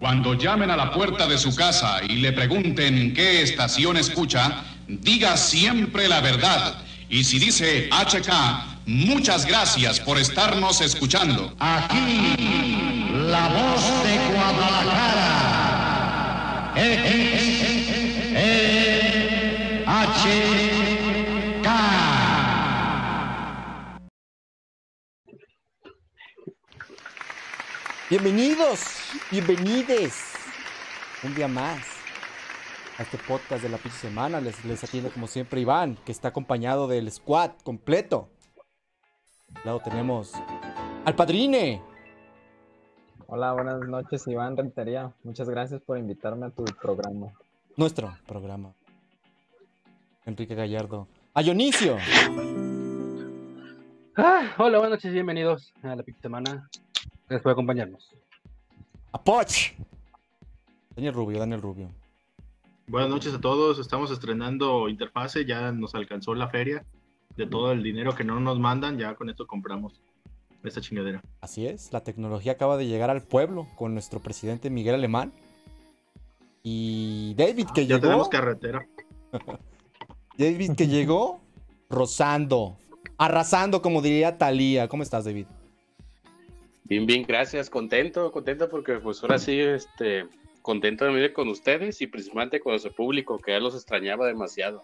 Cuando llamen a la puerta de su casa y le pregunten qué estación escucha, diga siempre la verdad. Y si dice HK, muchas gracias por estarnos escuchando. Aquí, la voz de Bienvenidos, bienvenides. Un día más a este podcast de la pinche semana. Les, les atiende como siempre Iván, que está acompañado del squad completo. Al lado tenemos al padrine. Hola, buenas noches, Iván Rentería. Muchas gracias por invitarme a tu programa. Nuestro programa. Enrique Gallardo. A Dionisio. Ah, hola, buenas noches, bienvenidos a la pinche semana. Gracias por acompañarnos. A Poch. Daniel Rubio, Daniel Rubio. Buenas noches a todos. Estamos estrenando Interfase. Ya nos alcanzó la feria de todo el dinero que no nos mandan. Ya con esto compramos esta chingadera. Así es, la tecnología acaba de llegar al pueblo con nuestro presidente Miguel Alemán. Y David que Ya llegó. tenemos carretera. David que llegó rozando, arrasando, como diría Talía. ¿Cómo estás, David? Bien, bien, gracias. Contento, contento porque pues ahora sí, este, contento de venir con ustedes y principalmente con nuestro público que ya los extrañaba demasiado.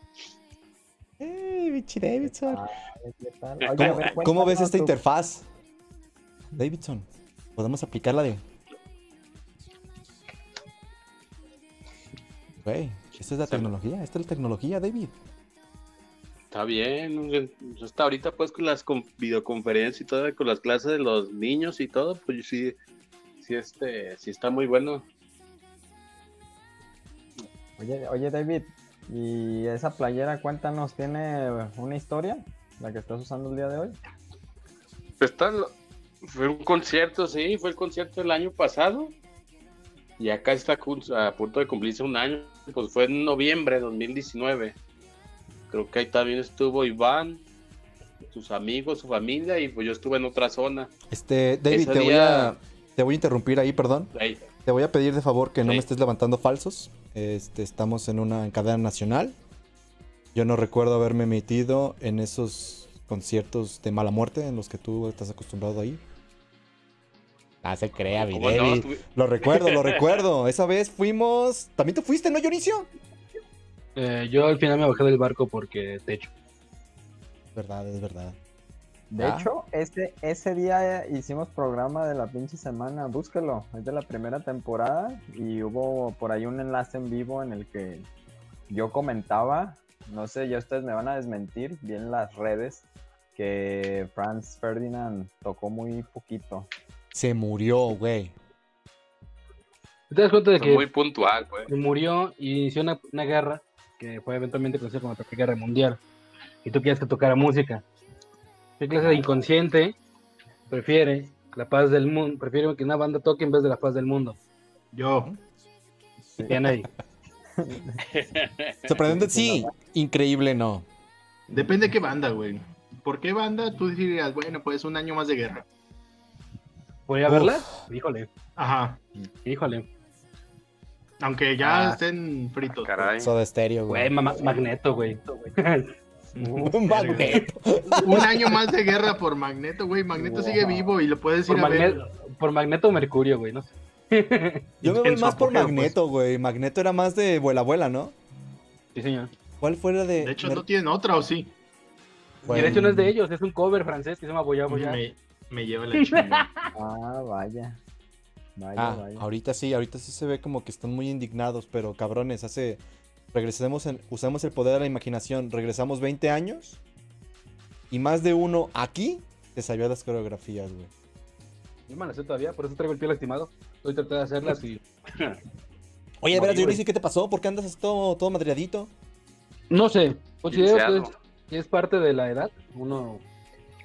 ¡Eh, bichi Davidson! A ¿Cómo, ves esta tu- interfaz? Davidson, ¿podemos aplicarla de...? Güey, esta es la Sí. tecnología, esta es la tecnología, David. Está bien, hasta ahorita pues con las con- videoconferencias y todo, con las clases de los niños y todo, pues sí, sí, este, sí está muy bueno. Oye, oye, David, ¿y esa playera, cuéntanos, tiene una historia? La que estás usando el día de hoy. Pues está, lo- fue un concierto, sí, fue el concierto del año pasado. Y acá está a punto de cumplirse un año, pues fue en noviembre de 2019. Creo que ahí también estuvo Iván, sus amigos, su familia, y pues yo estuve en otra zona. Este, David, Ese te voy, a, te voy a interrumpir ahí, perdón. Ahí, Te voy a pedir de favor que no Sí. me estés levantando falsos. Este, estamos en una cadena nacional. Yo no recuerdo haberme metido en esos conciertos de mala muerte en los que tú estás acostumbrado ahí. Ah, se crea, mi Lo recuerdo, lo recuerdo. Esa vez fuimos. ¿También tú fuiste, no, Dionisio? Eh, yo al final me bajé del barco porque techo. Verdad, es verdad. De Ah. hecho, ese, ese día hicimos programa de la pinche semana, búsquelo, es de la primera temporada y hubo por ahí un enlace en vivo en el que yo comentaba, no sé, ya ustedes me van a desmentir bien las redes, que Franz Ferdinand tocó muy poquito. Se murió, güey. ¿Te das cuenta de que muy puntual, pues. murió y inició una, una guerra que fue eventualmente conocida como la Primera Guerra Mundial? Y tú quieres que tocara música. ¿Qué clase de inconsciente prefiere la paz del mundo? Prefiere que una banda toque en vez de la paz del mundo. Yo, Bien ahí. Sorprendente, sí. Increíble, no. depende de qué banda, güey. ¿Por qué banda? Tú dirías, bueno, pues un año más de guerra. ¿Voy a Uf. verla? Híjole, Ajá. híjole. Aunque ya Ah. estén fritos. Caray. Soda estéreo, Güey, güey. ma- Magneto, güey. Un magneto. Un año más de guerra por Magneto, güey. Magneto sigue vivo y lo puedes ir Por, a ver. Magne- por Magneto o Mercurio, güey, no sé. Yo me voy más por apogeo, Magneto, güey. Magneto era más de vuela abuela, ¿no? Sí, señor. ¿Cuál fue la de.? De hecho, no tienen otra, ¿o sí? Y de hecho no es de ellos, es un cover francés que se llama Boya Boya. Me, me lleva la chingada. Ah, vaya. Vaya, Ah, vaya. ahorita sí, ahorita sí se ve como que están muy indignados, pero cabrones, hace. Regresemos, en... usemos el poder de la imaginación. Regresamos 20 años y más de uno aquí se sabía las coreografías, güey. Yo me la sé todavía, por eso traigo el pie lastimado. Estoy tratando de hacerlas y. Oye, veras, Morí, Dionisio, ¿qué te pasó? ¿Por qué andas así todo, todo madreadito? No sé, considero que es, que es parte de la edad. Uno,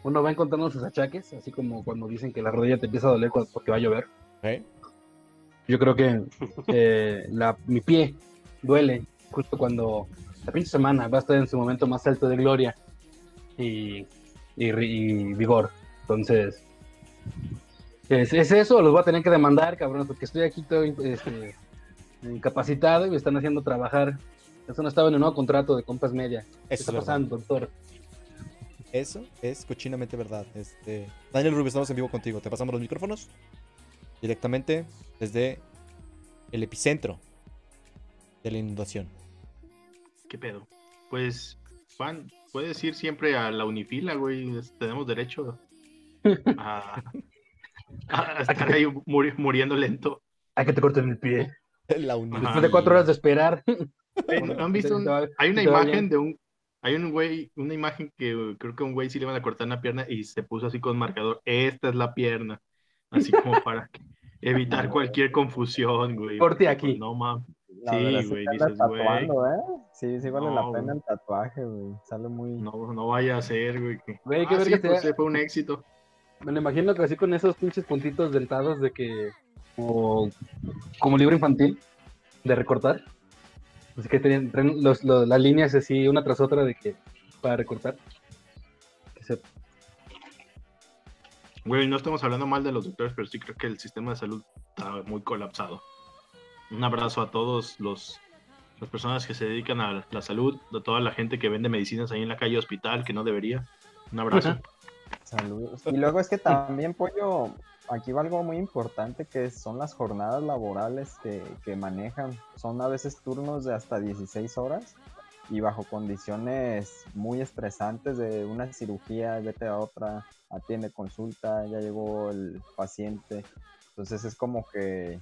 uno va encontrando sus achaques, así como cuando dicen que la rodilla te empieza a doler porque va a llover. ¿Eh? Yo creo que eh, la, mi pie duele justo cuando la pinche semana va a estar en su momento más alto de gloria y, y vigor. Entonces, es, es eso, los voy a tener que demandar, cabrones, porque estoy aquí todo este, incapacitado y me están haciendo trabajar. Eso no estaba en el nuevo contrato de Compas Media. ¿Qué Eso está verdad. pasando, doctor? Eso es cochinamente verdad. Este, Daniel Rubio, estamos en vivo contigo. Te pasamos los micrófonos directamente desde el epicentro de la inundación. ¿Qué pedo? Pues, Juan, puedes ir siempre a la unifila, güey. Tenemos derecho a, a estar ahí muri- muriendo lento. Hay que te corten el pie. La. Después de cuatro horas de esperar. ¿no ¿Han visto? un- hay una imagen de un. Hay un güey, una imagen que creo que a un güey sí le van a cortar una pierna y se puso así con marcador. Esta es la pierna. Así como para que- evitar cualquier confusión, güey. Corte aquí. pues, no mames. La Sí, verdad, güey, dices, güey. ¿eh? Sí, sí vale No, la pena güey. el tatuaje, güey. Sale muy... No, no vaya a ser, güey. que- Güey, qué Ah, sí, pues, fue un éxito. Me lo imagino que así con esos pinches puntitos dentados de que. Como, como libro infantil de recortar. Así que tienen, los- los- las líneas así una tras otra de que. Para recortar. Que se- Güey, no estamos hablando mal de los doctores, pero sí creo que el sistema de salud está muy colapsado. Un abrazo a todos los las personas que se dedican a la salud, a toda la gente que vende medicinas ahí en la calle hospital, que no debería. Un abrazo. Saludos. Y luego es que también, Pollo, aquí va algo muy importante que son las jornadas laborales que, que manejan. Son a veces turnos de hasta 16 horas y bajo condiciones muy estresantes de una cirugía, vete a otra, atiende consulta, ya llegó el paciente. Entonces es como que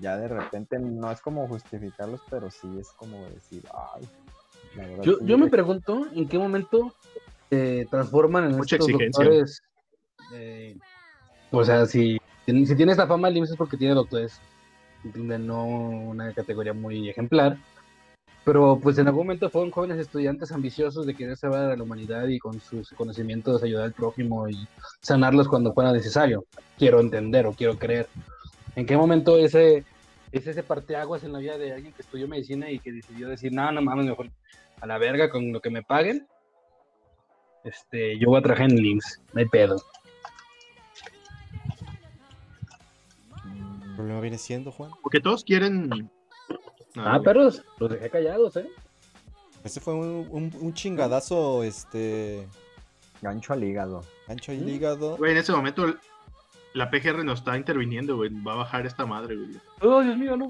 ya de repente no es como justificarlos, pero sí es como decir, ay. la verdad Yo, sí, yo me güey". pregunto en qué momento se transforman en Mucha estos exigencia. doctores. eh, o sea, si, si tiene esta fama, el IMSS es porque tiene doctores. De no una categoría muy ejemplar. Pero pues en algún momento fueron jóvenes estudiantes ambiciosos de querer salvar a la humanidad y con sus conocimientos ayudar al prójimo y sanarlos cuando fuera necesario. Quiero entender o quiero creer. ¿En qué momento ese es ese parteaguas en la vida de alguien que estudió medicina y que decidió decir, no, no mames, mejor a la verga con lo que me paguen? Este, yo voy a trabajar en no hay pedo. El problema viene siendo, Juan. Porque todos quieren. Ah, perros, los dejé callados, ¿eh? Ese fue un, un- un chingadazo, este. Gancho al hígado. Ancho y Mm. hígado. Güey, en ese momento la PGR nos está interviniendo, güey. Va a bajar esta madre, güey. Oh, Dios mío, no.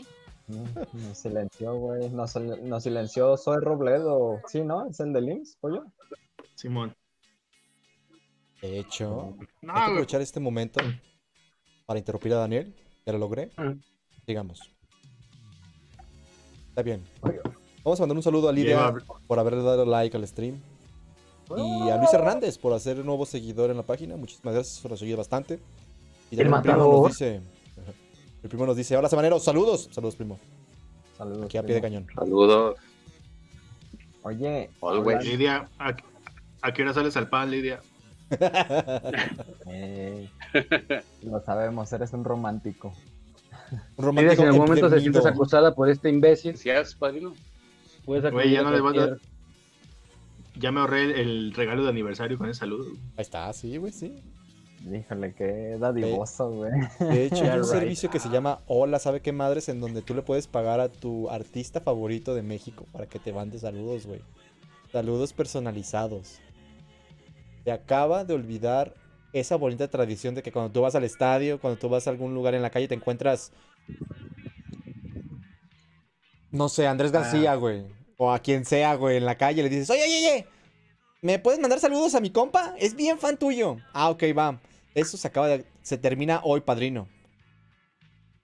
Mm, Nos silenció, güey. Nos, nos silenció Soy Robledo. Sí, ¿no? Es el del IMSS, pollo. Simón. De hecho, No, hay que aprovechar este momento para interrumpir a Daniel. Ya lo logré. Digamos. Está bien. Vamos a mandar un saludo a Lidia por haberle dado like al stream. Y a Luis Hernández por hacer nuevo seguidor en la página. Muchísimas gracias por seguir bastante. Y El también primo nos dice. El primo nos dice: Hola, Samanero, saludos. Saludos, primo. Saludos. Aquí a pie de cañón. Saludos. Oye, Lidia, ¿a, a qué hora sales al pan, Lidia? Lo sabemos, eres un romántico. Un Mira, si en algún momento se sientes acosada por este imbécil, Gracias, padrino. puedes Güey, ya no le vas a- cualquier- Ya me ahorré el, el regalo de aniversario con ese saludo. Ahí está, sí, güey, sí. Híjole, qué dadivoso, güey. De hecho, hay un right. servicio que se llama Hola, ¿sabe qué madres? En donde tú le puedes pagar a tu artista favorito de México para que te mande saludos, güey. Saludos personalizados. Te acaba de olvidar esa bonita tradición de que cuando tú vas al estadio, cuando tú vas a algún lugar en la calle, te encuentras. No sé, Andrés García, güey. O a quien sea, güey, en la calle, le dices, oye, oye, oye, ¿me puedes mandar saludos a mi compa? Es bien fan tuyo. Ah, ok, va. Eso se acaba de. Se termina hoy, padrino.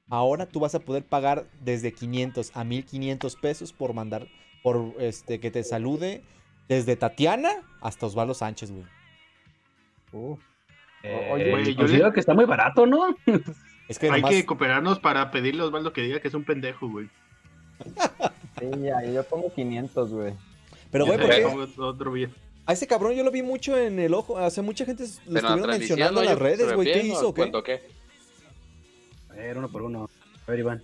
Ahora tú vas a poder pagar desde 500 a 1500 pesos por mandar. Por este que te salude. Desde Tatiana hasta Osvaldo Sánchez, güey. Uf, Eh, Oye, Güey, yo le- que está muy barato, ¿no? Es que Hay nomás- que cooperarnos para pedirle a Osvaldo que diga que es un pendejo, güey. sí, ya, yo pongo 500, güey. Pero, güey, ¿por bien. A ese cabrón yo lo vi mucho en el ojo. O sea, mucha gente lo Pero estuvieron mencionando en las redes, ¿se güey. ¿Qué hizo? ¿Qué? A ver, uno por uno. A ver, Iván.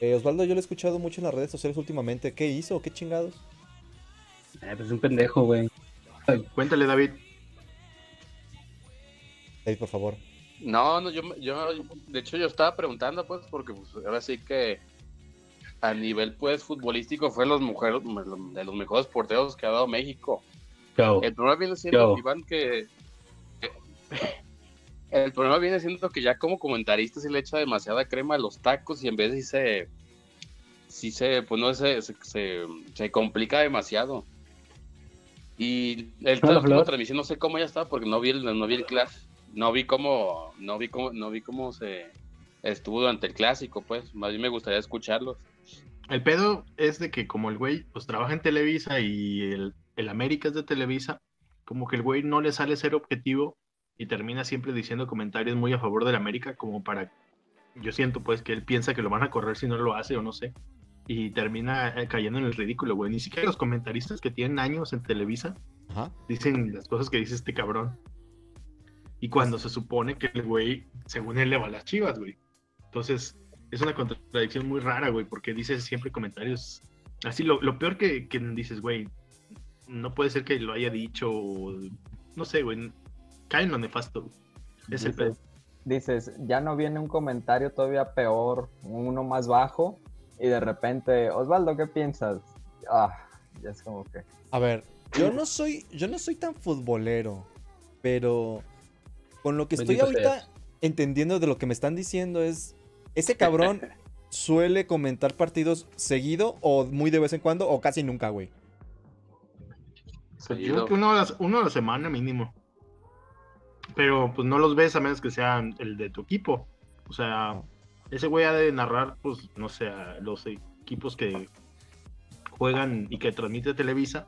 Eh, Osvaldo, yo lo he escuchado mucho en las redes sociales últimamente. ¿Qué hizo? ¿Qué chingados? Eh, pues es un pendejo, güey. Cuéntale, David. David, por favor. No, no, yo, me- yo, de hecho yo estaba preguntando, pues, porque pues, ahora sí que a nivel, pues, futbolístico fue los mujeres, de los mejores porteros que ha dado México. El problema viene siendo, Yo. Iván, que, que- el problema viene siendo que ya como comentarista se le echa demasiada crema a los tacos y en vez de sí se, sí se, pues no se, se, se, se complica demasiado. Y el la transmisión no sé cómo ya estaba porque no vi el, no vi el class, no vi cómo, no vi cómo, no vi cómo se estuvo durante el clásico, pues, más bien me gustaría escucharlos. El pedo es de que como el güey pues trabaja en Televisa y el, el América es de Televisa, como que el güey no le sale ser objetivo y termina siempre diciendo comentarios muy a favor del América como para... Yo siento pues que él piensa que lo van a correr si no lo hace o no sé. Y termina eh, cayendo en el ridículo, güey. Ni siquiera los comentaristas que tienen años en Televisa Ajá. dicen las cosas que dice este cabrón. Y cuando se supone que el güey, según él, le va a las chivas, güey. Entonces, es una contradicción muy rara, güey, porque dice siempre comentarios. Así, lo, lo peor que, que dices, güey, no puede ser que lo haya dicho, o- no sé, güey, cae en lo nefasto. güey. Es el pedo. Dices, dices, ya no viene un comentario todavía peor, uno más bajo, y de repente, Osvaldo, ¿qué piensas? Ah, ya es como que. A ver, yo no soy, yo no soy tan futbolero, pero con lo que estoy Bendito ahorita seas. entendiendo de lo que me están diciendo es, ese cabrón suele comentar partidos seguido o muy de vez en cuando o casi nunca, güey. Pues yo creo que uno a, la, uno a la semana mínimo. Pero pues no los ves a menos que sean el de tu equipo. O sea, ese güey ha de narrar, pues, no sé, a los equipos que juegan y que transmite Televisa.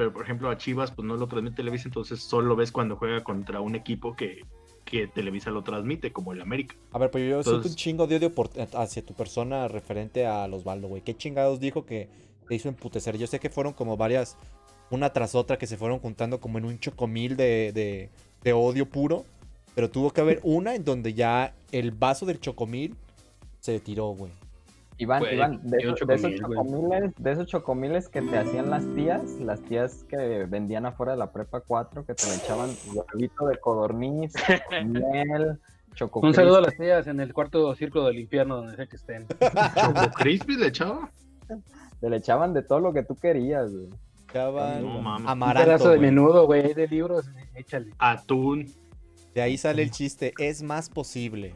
Pero por ejemplo a Chivas, pues no lo transmite Televisa, entonces solo lo ves cuando juega contra un equipo que, que Televisa lo transmite, como el América. A ver, pero yo siento un Entonces- chingo de odio por- hacia tu persona referente a Osvaldo, güey. ¿Qué chingados dijo que te hizo emputecer? Yo sé que fueron como varias, una tras otra, que se fueron juntando como en un chocomil de, de, de odio puro. Pero tuvo que haber una en donde ya el vaso del chocomil se tiró, güey. Iván, Iván, de, esos- de chocomiles, de esos chocomiles que te hacían las tías, las tías que vendían afuera de la prepa 4, que te le echaban huevito de codorniz, miel, choco Un saludo a las tías en el cuarto círculo del infierno, donde sea que estén. Choco Crispy le echaba. Te le echaban de todo lo que tú querías, güey. Echaban No mames. Un amaranto, pedazo de güey. menudo, güey, de libros, échale. Atún. De ahí sale el chiste. Es más posible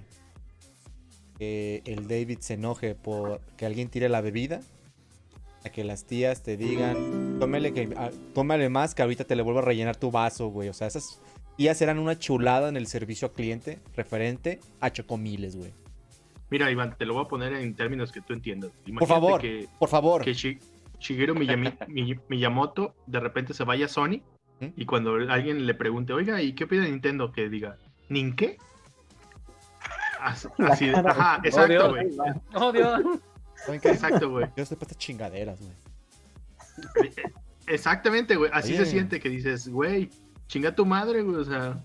que el David se enoje por que alguien tire la bebida a que las tías te digan, tómale, que, ah, tómale más que ahorita te le vuelvo a rellenar tu vaso, güey. O sea, esas tías eran una chulada en el servicio al cliente referente a chocomiles, güey. Mira, Iván, te lo voy a poner en términos que tú entiendas. Por Imagínate favor, que, por favor. que Shi- Shigeru Miyami- Mi- Miyamoto de repente se vaya a Sony ¿Mm? y cuando alguien le pregunte, oiga, ¿y qué opina Nintendo? Que diga, ¿nin qué? Así, de- ajá, exacto, güey. ¡Oh, Dios! ¿Saben qué? Exacto, güey. Yo estoy para estas chingaderas, güey. Exactamente, güey. Así Oye. se siente que dices, güey, chinga tu madre, güey. O sea,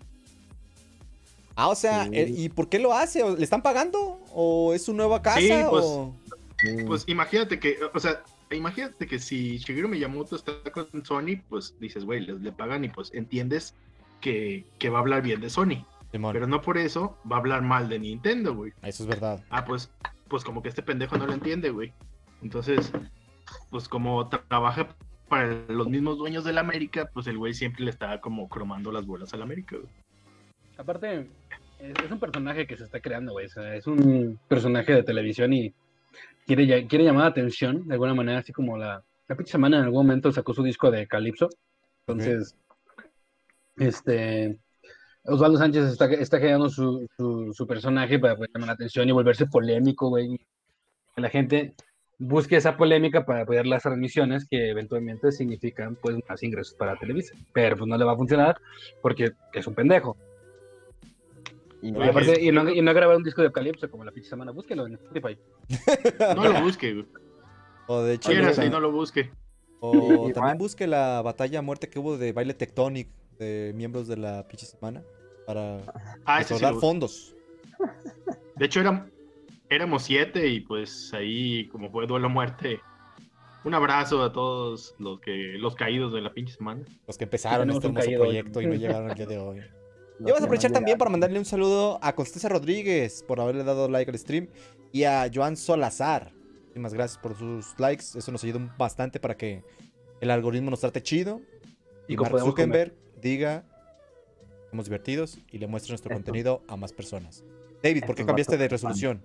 Ah, o sea, Sí. eh, ¿y por qué lo hace? ¿O ¿Le están pagando? ¿O es su nueva casa? Sí, pues, o... Sí. pues imagínate que, o sea, imagínate que si Shigeru Miyamoto está con Sony, pues dices, güey, le, le pagan y pues entiendes que, que va a hablar bien de Sony. Simón, Pero no por eso va a hablar mal de Nintendo, güey. eso es verdad. Ah, pues, pues como que este pendejo no lo entiende, güey. Entonces, pues como tra- trabaja para los mismos dueños de la América, pues el güey siempre le está como cromando las bolas al América, güey. Aparte, es, un personaje que se está creando, güey. O sea, es un personaje de televisión y quiere, ya- quiere llamar la atención de alguna manera, así como la, la pinche semana en algún momento sacó su disco de Calypso. Entonces, este. Osvaldo Sánchez está, está creando su, su, su personaje para poder llamar la atención y volverse polémico, güey. Que la gente busque esa polémica para apoyar las transmisiones que eventualmente significan pues más ingresos para Televisa. Pero pues no le va a funcionar porque es un pendejo. Y Y, Oye, aparte, y, no, y no grabar un disco de Calypso como la pinche semana, búsquelo en Spotify. No lo busque, güey. O de hecho, Quieras busca- y no lo busque. o también busque la batalla a muerte que hubo de baile Tectonic de miembros de la pinche semana para Ah, sí lo fondos. De hecho, era, éramos siete y pues ahí, como fue duelo a muerte, un abrazo a todos los que los caídos de la pinche semana. Los que empezaron este hermoso hoy. proyecto y no llegaron el día de hoy. Y vamos a no aprovechar también para mandarle un saludo a Constanza Rodríguez por haberle dado like al stream y a Joan Solazar. Muchísimas gracias por sus likes. Eso nos ayuda bastante para que el algoritmo nos trate chido. Y Y como Mark Zuckerberg diga somos divertidos y le muestre nuestro contenido a más personas. David, ¿por qué cambiaste de resolución?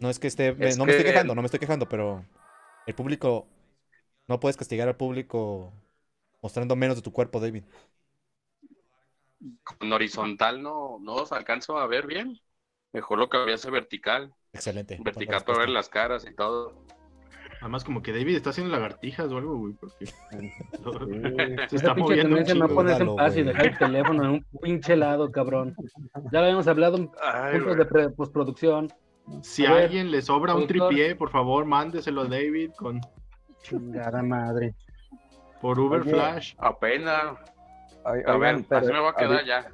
No es que esté. Es no me estoy que- quejando, no me estoy quejando, pero el público. No puedes castigar al público mostrando menos de tu cuerpo, David. Con horizontal no, no os alcanzo a ver bien. Mejor lo que había ese vertical. Excelente. Vertical para ver las caras y todo. Además, como que David está haciendo lagartijas o algo, güey, porque se Esa está moviendo un tendencia no pones en paz y dejar el teléfono en un pinche lado, cabrón. Ya lo habíamos hablado en Ay, puntos güey. de postproducción. Si A alguien le sobra un tripié, por favor, mándeselo a David con, Chingada madre. por Uber Oye, Flash. Apenas. A ver, pero así me va a quedar ahorita- ya.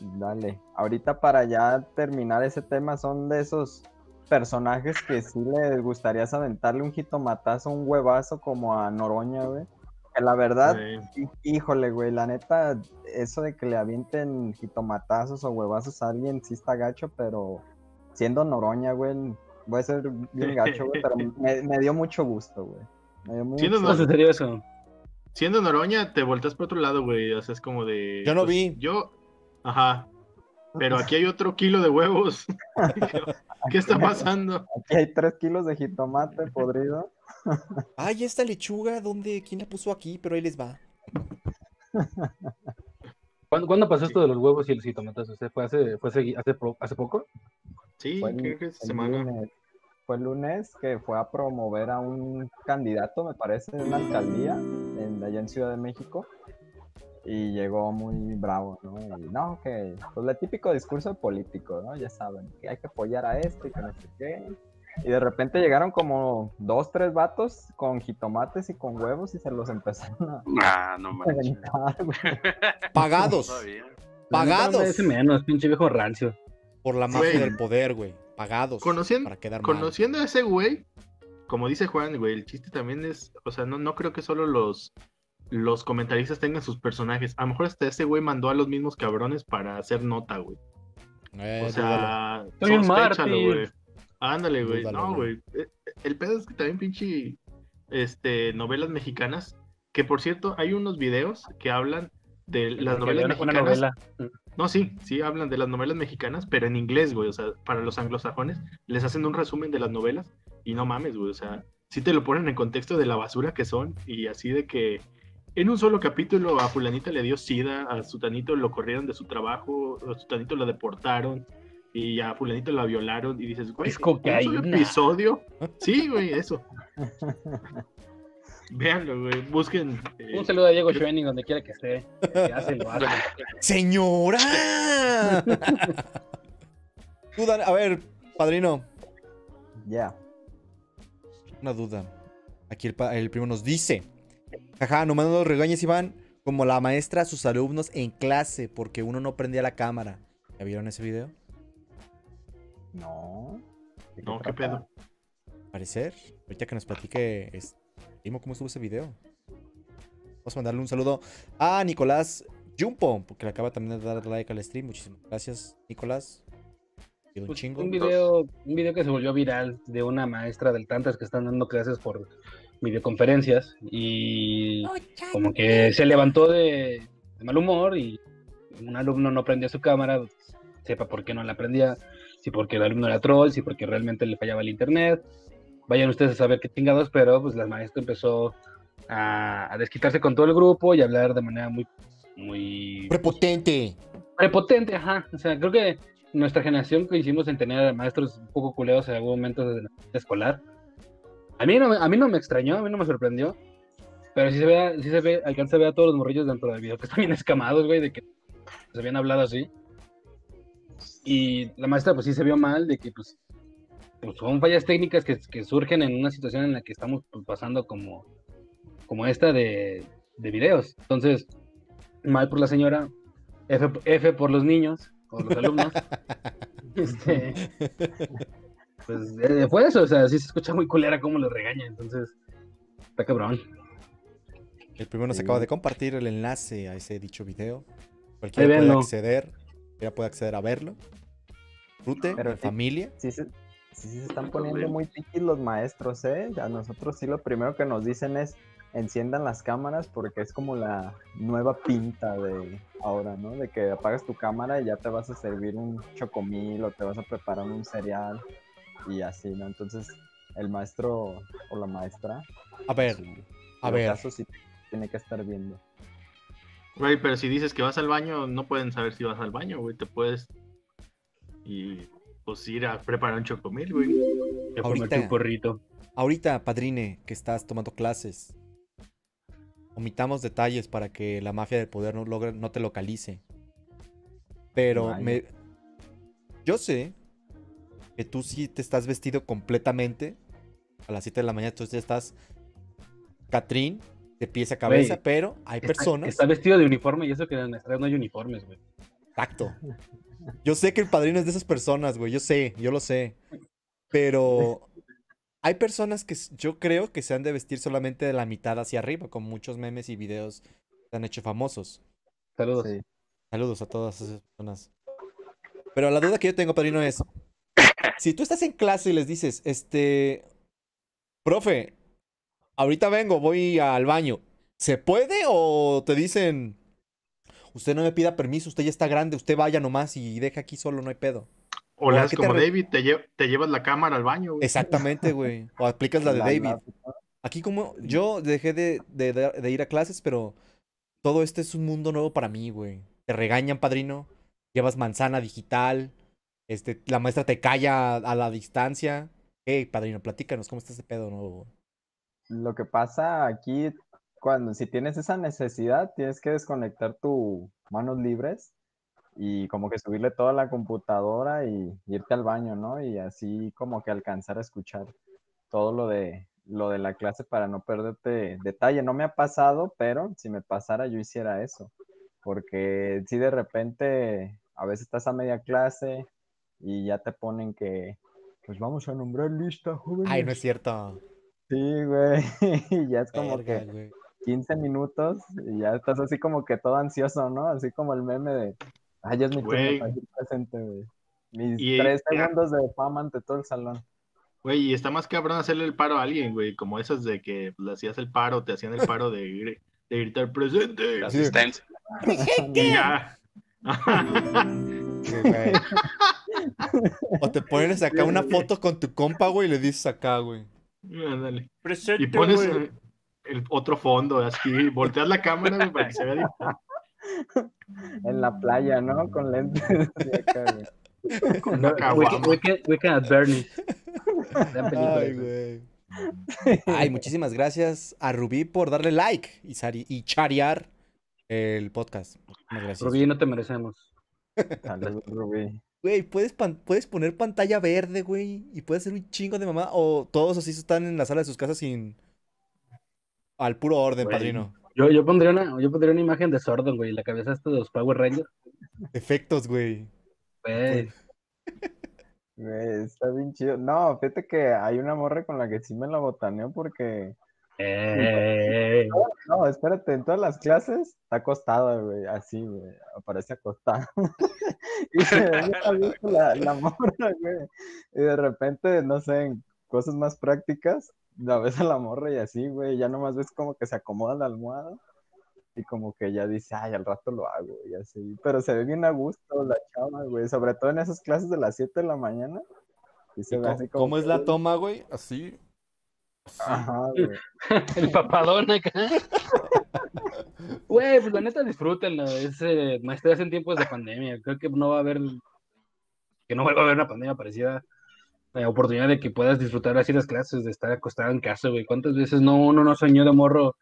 Dale. Ahorita para ya terminar ese tema son de esos personajes que sí les gustaría aventarle un jitomatazo, un huevazo como a Noroña, güey. Que la verdad, hí- híjole, güey, la neta, eso de que le avienten jitomatazos o huevazos a alguien sí está gacho, pero siendo Noroña, güey, voy a ser bien gacho, güey, pero me, me dio mucho gusto, güey. Me dio mucho Siendo ¿Cómo sucedió eso? siendo Noroña, te volteas por otro lado, güey. O sea, es como de. Yo no pues, vi. Yo. Ajá. Pero aquí hay otro kilo de huevos. ¿Qué está pasando? Aquí hay tres kilos de jitomate podrido. Ay, esta lechuga, ¿dónde? ¿Quién la puso aquí? Pero ahí les va. ¿Cuándo, cuándo pasó esto de los huevos y los jitomatazos? ¿Eh? ¿Fue hace, fue hace, hace, hace poco? Sí, Fue el- creo que esta el semana. lunes. Fue el lunes que fue a promover a un candidato, me parece, de una alcaldía en, allá en Ciudad de México. Y llegó muy bravo, ¿no? Y no, que, pues el típico discurso político, ¿no? Ya saben, que hay que apoyar a este y que no sé qué. Y de repente llegaron como dos, tres vatos con jitomates y con huevos y se los empezaron a Ah, no manches. Pagados. Pagados. merece menos, pinche viejo rancio. Por la magia Güey. del poder, güey. Pagados. Conociendo- para quedar mal. Conociendo a ese güey, como dice Juan, güey, el chiste también es, o sea, no, no creo que solo los, los comentaristas tengan sus personajes. A lo mejor hasta ese güey mandó a los mismos cabrones para hacer nota, güey. Eh, O dúdalo. sea, sospéchalo, güey. Ándale, güey. No, güey. Eh, El pedo es que también pinche este, novelas mexicanas, que por cierto, hay unos videos que hablan de las novelas mexicanas. novela. No, sí, sí hablan de las novelas mexicanas, pero en inglés, güey. O sea, para los anglosajones les hacen un resumen de las novelas y no mames, güey. O sea, sí te lo ponen en contexto de la basura que son y así de que en un solo capítulo a fulanita le dio sida, a sutanito lo corrieron de su trabajo, a sutanito lo deportaron y a fulanito la violaron y dices, güey, Es ¿en un solo cocaína. episodio. Sí, güey, eso. Véanlo, güey. Busquen. eh, Un saludo a Diego Schwenning, donde quiera que esté. Que hace, lo hace. ¡Señora! Tú, Dan- a ver, padrino, Ya. una duda. Aquí el primo nos dice: Jaja, nomás no los regañes, Iván, como la maestra a sus alumnos en clase, porque uno no prendía la cámara. ¿Ya vieron ese video? No. ¿De No, qué pedo. parecer. Ahorita que nos platique es, primo, cómo estuvo ese video. Vamos a mandarle un saludo a Nicolás Jumpo, porque le acaba también de dar like al stream. Muchísimas gracias, Nicolás. Un Pues, chingo. un video, un video que se volvió viral de una maestra del tantas que están dando clases por videoconferencias y como que se levantó de, de mal humor y un alumno no prendía su cámara, sepa por qué no la prendía, si porque el alumno era troll, si porque realmente le fallaba el internet. Vayan ustedes a saber qué chingados, pero pues la maestra empezó a, a desquitarse con todo el grupo y a hablar de manera muy, muy Prepotente. prepotente, ajá. O sea, creo que nuestra generación coincidimos en tener maestros un poco culeos en algún momento desde la escolar. A mí no, me- a mí no me extrañó, a mí no me sorprendió. Pero sí se ve, sí se ve, alcanza a ver a todos los morrillos dentro del video que están bien escamados, güey, de que se habían hablado así. Y la maestra, pues sí se vio mal, de que, pues, pues son fallas técnicas que, que surgen en una situación en la que estamos pues, pasando como, como esta de, de videos. Entonces, mal por la señora, F, F por los niños, o los alumnos. Este, pues eh, fue eso, o sea, sí se escucha muy culera cómo lo regaña, entonces está cabrón. El primero nos Sí. acaba de compartir el enlace a ese dicho video. Ahí Cualquiera puede acceder, cualquiera puede acceder a verlo. Disfrute, Pero sí. familia. Sí se, sí se están poniendo muy piquis los maestros, ¿eh? A nosotros sí lo primero que nos dicen es enciendan las cámaras porque es como la nueva pinta de ahora, ¿no? De que apagas tu cámara y ya te vas a servir un chocomil o te vas a preparar un cereal y así, ¿no? Entonces el maestro o la maestra, A ver, sí, a en ver. caso sí tiene que estar viendo. Güey, pero si dices que vas al baño, no pueden saber si vas al baño, güey. Te puedes. Y pues ir a preparar un chocomil, güey. Ya Ahorita. fumarte un porrito. Ahorita, padrine, que estás tomando clases, omitamos detalles para que la mafia del poder no, logre, no te localice. Pero me... yo sé que tú sí te estás vestido completamente a las 7 de la mañana, tú ya estás Catrín de pies a cabeza, pero hay Está- personas... Está, vestido de uniforme y eso que en nuestra no hay uniformes, güey. Exacto. Yo sé que el padrino es de esas personas, güey. Yo sé, yo lo sé. Pero hay personas que yo creo que se han de vestir solamente de la mitad hacia arriba, con muchos memes y videos que se han hecho famosos. Saludos. Sí. Saludos a todas esas personas. Pero la duda que yo tengo, padrino, es: si tú estás en clase y les dices, este, profe, ahorita vengo, voy al baño, ¿se puede o te dicen, usted no me pida permiso, usted ya está grande, usted vaya nomás y deja aquí solo, no hay pedo? O le ¿a haces qué te como David, te, lle- te llevas la cámara al baño, güey. Exactamente, güey. O aplicas la de David. Aquí como yo dejé de, de- de- de ir a clases, pero todo este es un mundo nuevo para mí, güey. Te regañan, padrino. Llevas manzana digital. Este, la maestra te calla a la distancia. Hey, padrino, platícanos, ¿cómo está ese pedo nuevo? Lo que pasa aquí, cuando si tienes esa necesidad, tienes que desconectar tu manos libres y como que subirle toda la computadora y irte al baño, ¿no? Y así como que alcanzar a escuchar todo lo de lo de la clase para no perderte detalle. No me ha pasado, pero si me pasara yo hiciera eso, porque si de repente a veces estás a media clase y ya te ponen que pues vamos a nombrar lista, jóvenes. Ay, no es cierto. Sí, güey. Y ya es como Verga, que güey. 15 minutos y ya estás así como que todo ansioso, ¿no? Así como el meme de, ay, ya es mi turno Güey. para ir presente, güey. Mis Y- tres ya. segundos de fama ante todo el salón. Güey, y está más cabrón hacerle el paro a alguien, güey. Como esas de que le hacías el paro, te hacían el paro de, de gritar presente. La asistencia. Güey. O te pones acá una foto con tu compa, güey, y le dices acá, güey. Ándale. Presente, Y pones el otro fondo, así, volteas la cámara güey, para que se vea diferente. En la playa, ¿no? Con lentes. Con No, Weekend at Bernie's. Ay, güey. Ay, muchísimas gracias a Rubí por darle like y, y charear el podcast. Gracias. Rubí, no te merecemos. Rubí. Güey, ¿puedes, pan- puedes poner pantalla verde, güey, y puedes hacer un chingo de mamá. O todos así están en la sala de sus casas sin. Al puro orden, Güey. padrino. Yo, yo, pondría una, yo pondría una imagen de Sordon, güey, la cabeza esta de los Power Rangers. Efectos, güey. Güey, Güey, está bien chido. No, fíjate que hay una morra con la que sí me la botaneo porque eh, No, espérate, en todas las clases está acostada, güey, así, güey, aparece acostada. y se ve bien a gusto la, la morra, güey. Y de repente, no sé, en cosas más prácticas, la ves a la morra y así, güey, ya nomás ves como que se acomoda la almohada y como que ya dice, ay, al rato lo hago, y así. Pero se ve bien a gusto la chava, güey, sobre todo en esas clases de las 7 de la mañana. Y se ¿Y ve cómo, así como cómo es la toma, güey? Así. Ajá, güey. el papadón acá. Güey, pues la neta disfrútenlo. Es eh, maestrías en tiempos de pandemia. Creo que no va a haber, que no vuelva a haber una pandemia parecida. La oportunidad de que puedas disfrutar así las clases, de estar acostado en casa, güey. ¿Cuántas veces no uno no soñó de morro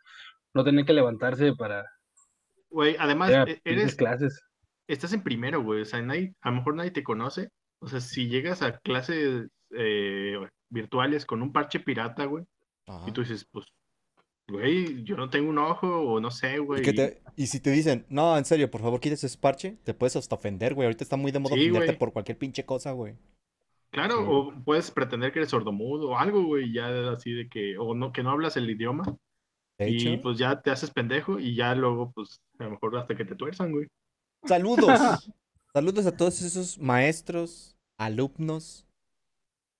no tener que levantarse para Güey, además, a e- eres, clases? estás en primero, güey. O sea, nadie, a lo mejor nadie te conoce. O sea, si llegas a clases eh, virtuales con un parche pirata, güey, Ajá. y tú dices, pues, güey, yo no tengo un ojo o no sé, güey. Y, te- y si te dicen, no, en serio, por favor, quítese ese parche, te puedes hasta ofender, güey. Ahorita está muy de moda Sí, ofenderte güey. por cualquier pinche cosa, güey. Claro, Sí. o puedes pretender que eres sordomudo o algo, güey, ya así de que, o no, que no hablas el idioma De hecho, y pues ya te haces pendejo y ya luego, pues, a lo mejor hasta que te tuerzan, güey. saludos. saludos a todos esos maestros, alumnos,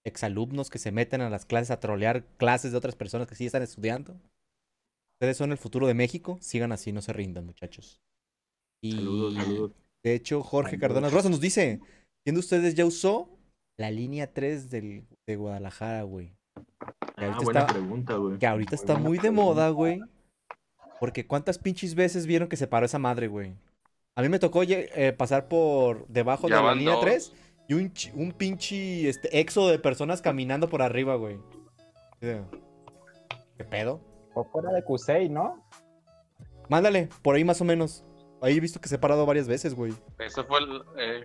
exalumnos que se meten a las clases a trolear clases de otras personas que sí están estudiando. Ustedes son el futuro de México. Sigan así, no se rindan, muchachos. Y Saludos, saludos. de hecho, Jorge Saludos. Cardona Rosa nos dice: ¿Quién de ustedes ya usó la línea 3 del, de Guadalajara, güey? Que Ah, ahorita buena está- pregunta, güey. Que ahorita Muy está de moda, güey. Porque cuántas pinches veces vieron que se paró esa madre, güey. A mí me tocó eh, pasar por debajo Ya de la línea dos. 3 y un, un pinche este, éxodo de personas caminando por arriba, güey. ¿Qué pedo? Fue fuera de Cusey, ¿no? Mándale, por ahí más o menos. Ahí he visto que se ha parado varias veces, güey. Eso fue el, eh,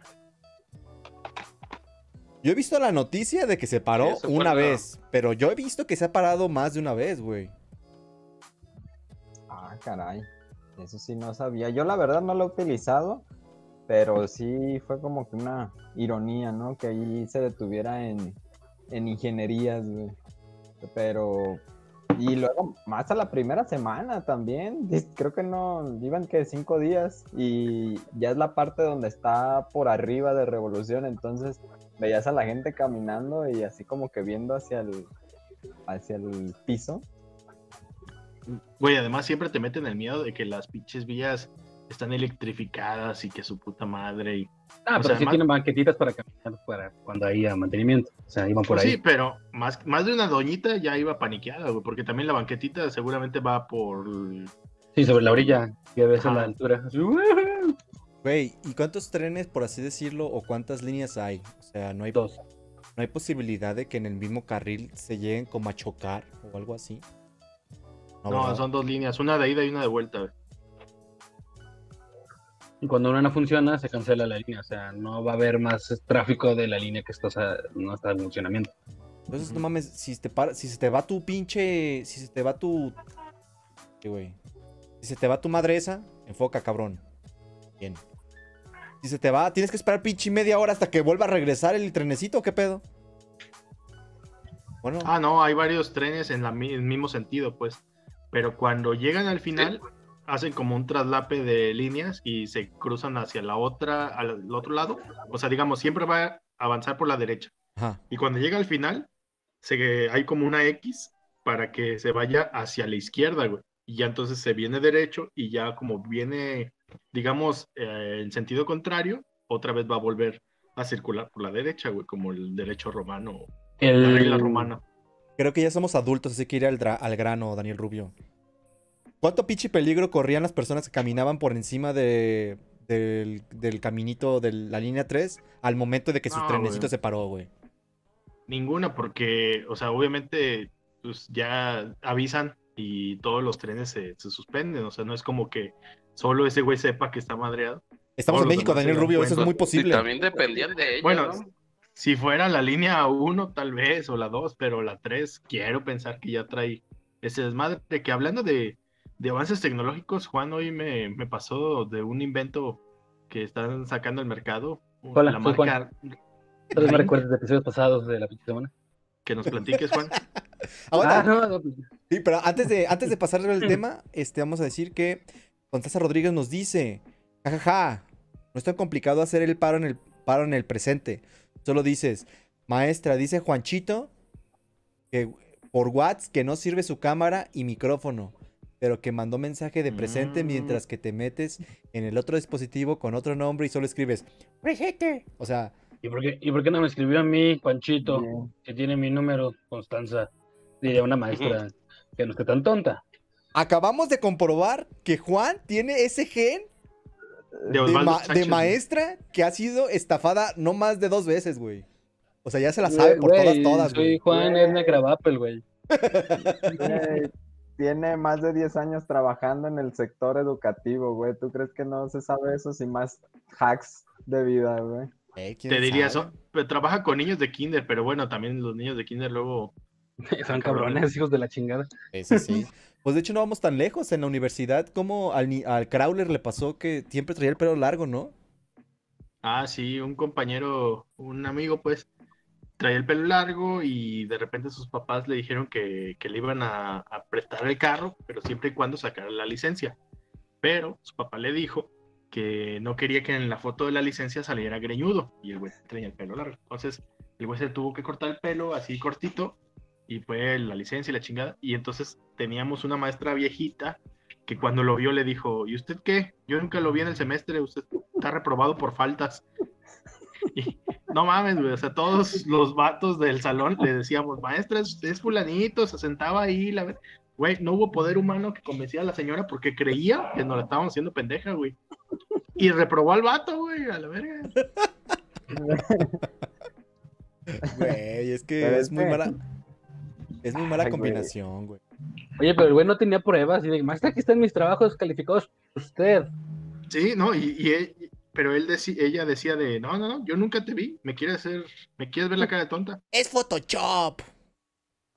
Yo he visto la noticia de que se paró una la- vez, pero yo he visto que se ha parado más de una vez, güey. Ah, caray. Eso sí no sabía. Yo la verdad no lo he utilizado, pero sí fue como que una ironía, ¿no? Que ahí se detuviera en, en ingenierías, güey. Pero... Y luego, más a la primera semana también. Creo que no, iban que cinco días. Y ya es la parte donde está por arriba de Revolución. Entonces veías a la gente caminando y así como que viendo hacia el, hacia el piso. Güey, además siempre te meten el miedo de que las pinches vías están electrificadas y que su puta madre y Ah, pero sea, sí más- tienen banquetitas para caminar para cuando haya mantenimiento. O sea, iban por Pues ahí. sí, pero más, más de una doñita ya iba paniqueada, güey, porque también la banquetita seguramente va por... Sí, sobre la orilla, que ves a Ajá. la altura. Güey, ¿y cuántos trenes, por así decirlo, o cuántas líneas hay? O sea, no hay, Dos. no hay posibilidad de que en el mismo carril se lleguen como a chocar o algo así. No, ¿verdad? son dos líneas, una de ida y una de vuelta. güey. Y cuando una no funciona, se cancela la línea. O sea, no va a haber más tráfico de la línea que está, o sea, no está en funcionamiento. Entonces, no mames, si te, para- si se te va tu pinche. Si se te va tu. ¿Qué, güey? Si se te va tu madre esa, enfoca, cabrón. Bien. Si se te va, tienes que esperar pinche media hora hasta que vuelva a regresar el trenecito, ¿o ¿qué pedo? Bueno, Ah, no, hay varios trenes en la el mismo sentido, pues. Pero cuando llegan al final, hacen como un traslape de líneas y se cruzan hacia la otra, al otro lado. O sea, digamos, siempre va a avanzar por la derecha. ajá. Y cuando llega al final, se, hay como una X para que se vaya hacia la izquierda, güey. Y ya entonces se viene derecho y ya como viene, digamos, eh, en sentido contrario, otra vez va a volver a circular por la derecha, güey, como el derecho romano, la regla romana. Creo que ya somos adultos, así que ir al, al grano, Daniel Rubio. ¿Cuánto pinche peligro corrían las personas que caminaban por encima de, del, del caminito de la línea 3 al momento de que su No, trenecito güey. se paró, güey? Ninguna, porque, o sea, obviamente, pues ya avisan y todos los trenes se, se suspenden, o sea, no es como que solo ese güey sepa que está madreado. Estamos Todos en México, Daniel dan Rubio, eso es muy posible. también dependían de ella. Bueno, ¿no? si fuera la línea 1 tal vez, o la 2, pero la 3 quiero pensar que ya trae ese desmadre. Que hablando de, de avances tecnológicos, Juan hoy me, me pasó de un invento que están sacando al mercado. Hola, la soy marca me recuerdas de episodios pasados de la semana. que nos platiques, Juan. Aguanta. Ah, no, no, pues, Sí, pero antes de, antes de pasar al tema, este, vamos a decir que Constanza Rodríguez nos dice, jajaja, no es tan complicado hacer el paro en el paro en el presente. Solo dices, maestra, dice Juanchito que por WhatsApp que no sirve su cámara y micrófono, pero que mandó mensaje de presente Mm. mientras que te metes en el otro dispositivo con otro nombre y solo escribes presente. O sea, ¿Y por, qué, ¿Y por qué no me escribió a mí, Panchito, que tiene mi número, Constanza? Diría una maestra que no esté tan tonta. acabamos de comprobar que Juan tiene ese gen De de, Osvaldo ma- de Sánchez. maestra que ha sido estafada no más de dos veces, güey. O sea, ya se la sabe por todas, todas, Soy güey. Juan Güey. Edna Gravapel, güey. Tiene más de 10 años trabajando en el sector educativo, güey. ¿Tú crees que no se sabe eso sin más hacks de vida, güey? Eh, ¿quién Te diría. Pero trabaja con niños de kinder, pero bueno, también los niños de kinder luego Son cabrones, hijos de la chingada. Sí, sí, sí. Pues de hecho no vamos tan lejos. En la universidad, como al, ni- al Crowler le pasó que siempre traía el pelo largo, ¿no? Ah, sí, un compañero, un amigo, pues, traía el pelo largo y de repente sus papás le dijeron que, le iban a, a prestar el carro, pero siempre y cuando sacara la licencia. Pero su papá le dijo que no quería que en la foto de la licencia saliera greñudo y el güey traía el pelo largo. Entonces, el güey se tuvo que cortar el pelo así cortito y fue la licencia y la chingada. Y entonces teníamos una maestra viejita que cuando lo vio le dijo, ¿y usted qué? Yo nunca lo vi en el semestre, usted está reprobado por faltas. Y no mames, güey, o sea, todos los vatos del salón le decíamos, maestra, es, es fulanito, se sentaba ahí, la ver-". Güey, no hubo poder humano que convenciera a la señora porque creía que nos la estábamos haciendo pendeja, güey. Y reprobó al vato, güey, a la verga. Güey, es que es muy que- mala. Es muy mala Ay, combinación, güey. Oye, pero el güey no tenía pruebas. Y de, maestra, aquí están mis trabajos calificados por usted. Sí, no, y, y él- pero él deci- ella decía de, no, no, no, yo nunca te vi, me quieres hacer, me quieres ver la cara de tonta. Es Photoshop.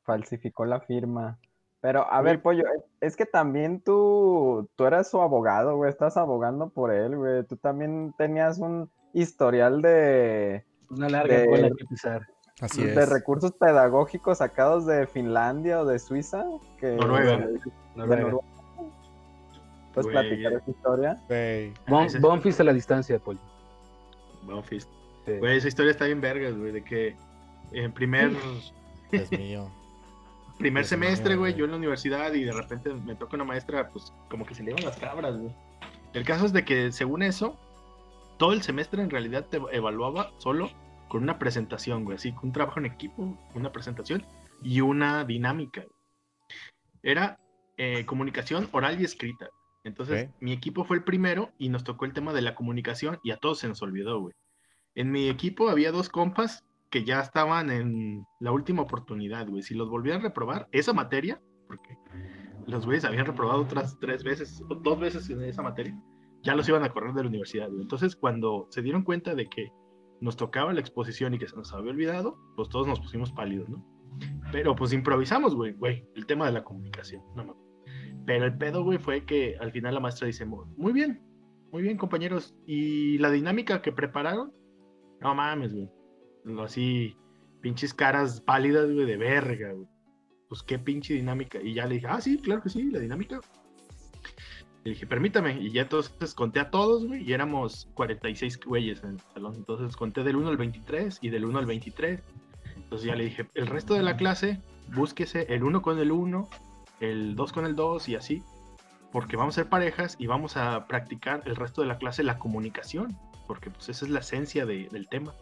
Falsificó la firma. Pero, a ver, Pollo, es- que también tú, tú eras su abogado, güey, estás abogando por él, güey. Tú también tenías un historial de, Una larga De- cola que pisar. Así de es. recursos pedagógicos sacados de Finlandia o de Suiza. Que, Noruega. de Noruega. Noruega. ¿Puedes Güey, platicar esa historia? Güey. Bon- Bonfist a la distancia, Pollo. Bonfist. Sí. Güey, esa historia está bien vergas, güey, de que en primer, Dios mío. primer semestre, mío, güey, güey. yo en la universidad y de repente me toca una maestra, pues como que se le iban las cabras, güey. El caso es de que según eso, todo el semestre en realidad te evaluaba solo con una presentación, güey, así, con un trabajo en equipo, una presentación y una dinámica. güey. Era eh, comunicación oral y escrita. Entonces, mi equipo fue el primero y nos tocó el tema de la comunicación y a todos se nos olvidó, güey. En mi equipo había dos compas que ya estaban en la última oportunidad, güey. Si los volvían a reprobar, esa materia, porque los güeyes habían reprobado otras tres veces, o dos veces en esa materia, ya los iban a correr de la universidad, güey. Entonces, cuando se dieron cuenta de que nos tocaba la exposición y que se nos había olvidado, pues todos nos pusimos pálidos, ¿no? Pero pues improvisamos, güey, güey, el tema de la comunicación, no mames. Pero el pedo, güey, fue que al final la maestra dice, muy bien, muy bien, compañeros. Y la dinámica que prepararon, no mames, güey. Así, pinches caras pálidas, güey, de verga, güey. Pues qué pinche dinámica. Y ya le dije, ah, sí, claro que sí, la dinámica. Le dije, permítame. Y ya entonces conté a todos, güey, y éramos 46 güeyes en el salón. Entonces conté del 1 al 23 y del 1 al 23. Entonces ya le dije, el resto de la clase, búsquese el 1 con el 1, el 2 con el 2 y así. Porque vamos a ser parejas y vamos a practicar el resto de la clase la comunicación. Porque pues esa es la esencia de- del tema.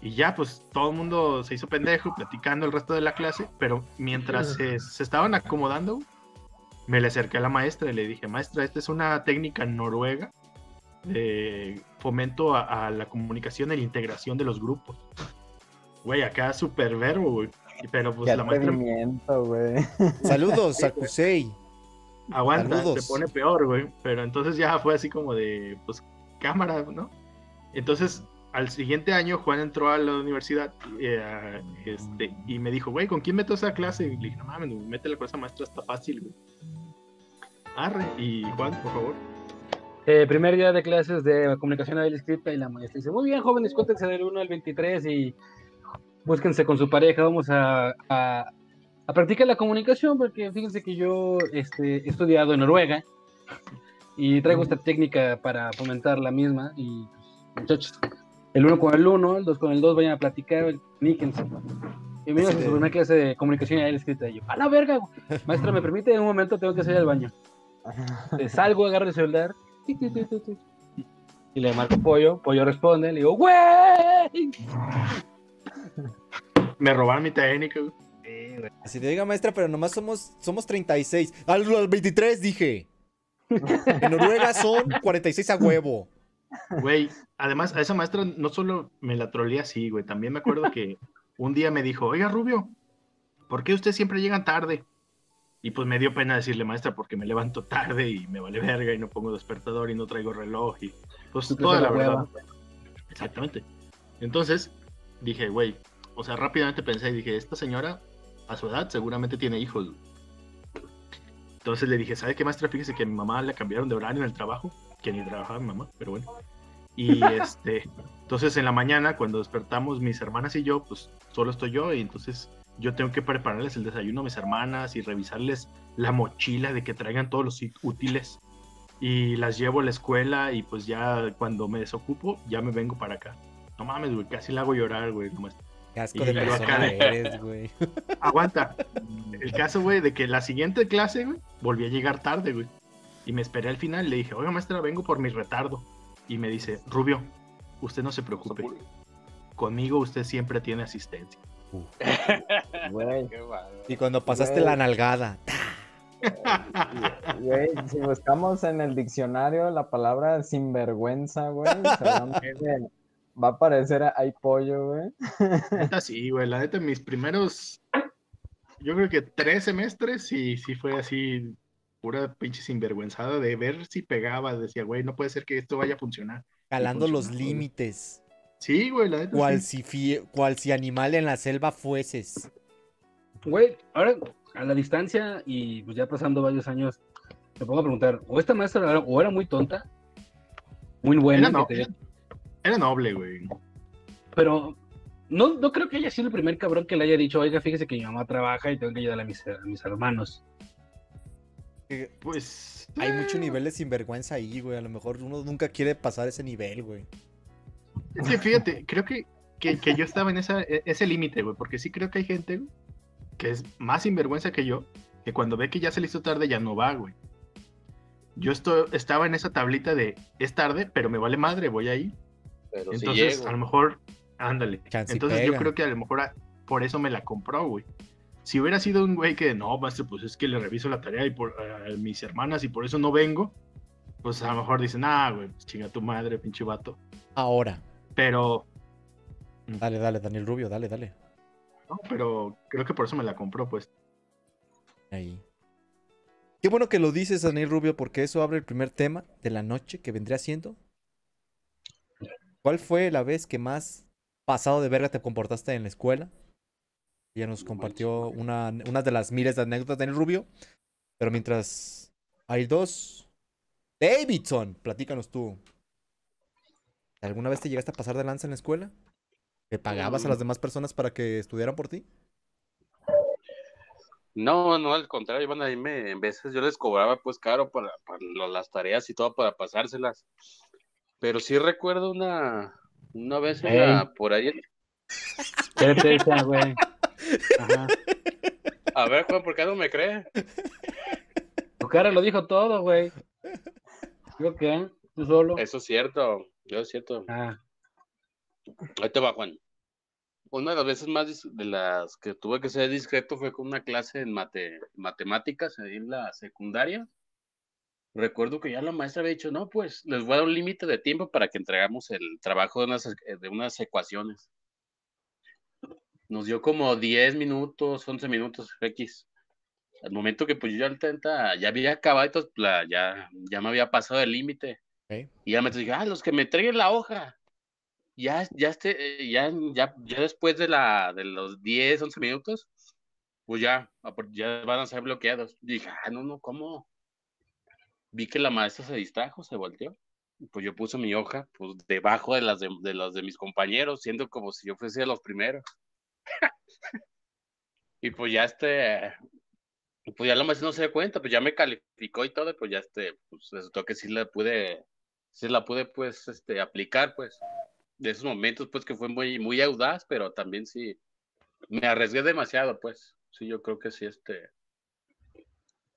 Y ya, pues todo el mundo se hizo pendejo platicando el resto de la clase, pero mientras se, se estaban acomodando, me le acerqué a la maestra y le dije, maestra, esta es una técnica noruega de fomento a, a la comunicación y la integración de los grupos. Güey, acá súper verbo, güey. Pero pues Qué la maestra güey. Saludos a Kusei. aguanta, Saludos. se pone peor, güey. Pero entonces ya fue así como de, pues, cámara, ¿no? Entonces, al siguiente año, Juan entró a la universidad eh, este, y me dijo, güey, ¿con quién meto esa clase? Y le dije, no mames, métela con esa maestra, está fácil, güey. Arre, y Juan, por favor. Eh, primer día de clases de comunicación y escrita y la maestra dice, muy bien jóvenes, cuéntense del 1 al 23 y búsquense con su pareja, vamos a, a, a practicar la comunicación porque fíjense que yo este, he estudiado en Noruega y traigo esta técnica para fomentar la misma y pues, muchachos, el 1 con el 1, el 2 con el 2 vayan a platicar, níquense. Bienvenidos a Este- su primera clase de comunicación y escrita y yo, a la verga, maestra, ¿me permite? En un momento tengo que salir al baño. Salgo, agarro el celular. ti, ti, ti, ti, ti, Y le marco pollo, pollo responde, le digo, ¡güey! Me robaron mi técnica, güey. Así te diga, maestra, pero nomás somos, somos 36. Al, al 23 dije. En Noruega son 46 a huevo. Güey, además a esa maestra no solo me la troleé así, güey, también me acuerdo que un día me dijo, oiga Rubio, ¿por qué usted siempre llega tarde? Y pues me dio pena decirle, maestra, porque me levanto tarde y me vale verga y no pongo despertador y no traigo reloj y pues toda la la verdad. Exactamente. Entonces dije, güey, o sea, rápidamente pensé y dije, esta señora a su edad seguramente tiene hijos. Entonces le dije, ¿sabe qué maestra? Fíjese que a mi mamá le cambiaron de horario en el trabajo, que ni trabajaba mi mamá, pero bueno. Y este, entonces en la mañana, cuando despertamos mis hermanas y yo, pues solo estoy yo, y entonces yo tengo que prepararles el desayuno a mis hermanas y revisarles la mochila de que traigan todos los útiles. Y las llevo a la escuela y pues ya cuando me desocupo, ya me vengo para acá. No mames, güey, casi la hago llorar, güey. Y de yo persona acá de- eres, güey. Aguanta. El caso, güey, de que la siguiente clase, güey, volví a llegar tarde, güey. Y me esperé al final y le dije, oiga, maestra, vengo por mi retardo. Y me dice, Rubio, usted no se preocupe. Conmigo usted siempre tiene asistencia. Güey, Qué bárbaro. Y cuando pasaste Güey. la nalgada. güey, si buscamos en el diccionario la palabra sinvergüenza, güey, seguramente va a aparecer hay pollo, güey. Neta, sí, güey. La neta, mis primeros, yo creo que tres semestres, sí, sí fue así, pura pinche sinvergüenzada de ver si pegaba. Decía, güey, no puede ser que esto vaya a funcionar. Calando los güey. límites. Sí, güey, la neta. Cual sí. si, fie- cual si animal en la selva fueses. Güey, ahora a la distancia y pues ya pasando varios años, me pongo a preguntar, o esta maestra era, o era muy tonta, muy buena, Era, no- que te- era noble, güey. pero no, no creo que haya sido el primer cabrón que le haya dicho, oiga, fíjese que mi mamá trabaja y tengo que ayudar a mis, a mis hermanos. Pues. Hay mucho nivel de sinvergüenza ahí, güey. A lo mejor uno nunca quiere pasar ese nivel, güey. Es que fíjate, creo que, que, que yo estaba en esa, e- ese límite, güey, porque sí creo que hay gente güey, que es más sinvergüenza que yo, que cuando ve que ya se le hizo tarde ya no va, güey. Yo esto, estaba en esa tablita de es tarde, pero me vale madre, voy ahí. Pero Entonces, llego. a lo mejor, ándale. Entonces, pega. yo creo que a lo mejor a- por eso me la compró, güey. Si hubiera sido un güey que no, maestro, pues es que le reviso la tarea y por a mis hermanas y por eso no vengo, pues a lo mejor dicen, ah, güey, pues chinga tu madre, pinche vato. Ahora. Pero Dale, dale, Daniel Rubio, dale, dale. No, pero creo que por eso me la compró, pues. Ahí. Qué bueno que lo dices, Daniel Rubio, porque eso abre el primer tema de la noche que vendría siendo. ¿Cuál fue la vez que más pasado de verga te comportaste en la escuela? Ella nos compartió una, una de las miles de anécdotas, Daniel Rubio. Pero mientras hay dos. Davidson, platícanos tú. ¿Alguna vez te llegaste a pasar de lanza en la escuela? ¿Que pagabas a las demás personas para que estudiaran por ti? No, no, al contrario, iban ahí me, en veces yo les cobraba pues caro para, las tareas y todo para pasárselas. Pero sí recuerdo una, una vez Ey. por ahí. Espérate, esa, güey. Ajá. A ver, Juan, ¿por qué no me cree? Tu cara lo dijo todo, güey. Digo que, tú solo. Eso es cierto, eso es cierto. Ah, Ahí te va, Juan. Una de las veces más de las que tuve que ser discreto fue con una clase en mate, matemáticas en la secundaria. Recuerdo que ya la maestra había dicho, no, pues les voy a dar un límite de tiempo para que entregamos el trabajo de unas, eh, de unas ecuaciones. Nos dio como 10 minutos, 11 minutos X. Al momento que pues yo ya, al 30 ya había acabado, entonces, la- ya, ya me había pasado el límite. Y ya me dije, ah, los que me entreguen la hoja ya, ya, este, eh, ya, ya, ya después de, la, de los 10, 11 minutos, pues ya, ya van a ser bloqueados. Dije, ah, no, no, ¿cómo? Vi que la maestra se distrajo, se volteó. Pues yo puse mi hoja pues, debajo de las de, de los de mis compañeros, siendo como si yo fuese de los primeros. y pues ya este, pues ya la maestra no se dio cuenta, pues ya me calificó y todo, y pues ya este, pues resultó que sí la pude, sí la pude pues este, aplicar, pues de esos momentos, pues que fue muy, muy audaz, pero también sí, me arriesgué demasiado, pues. Sí, yo creo que sí, este.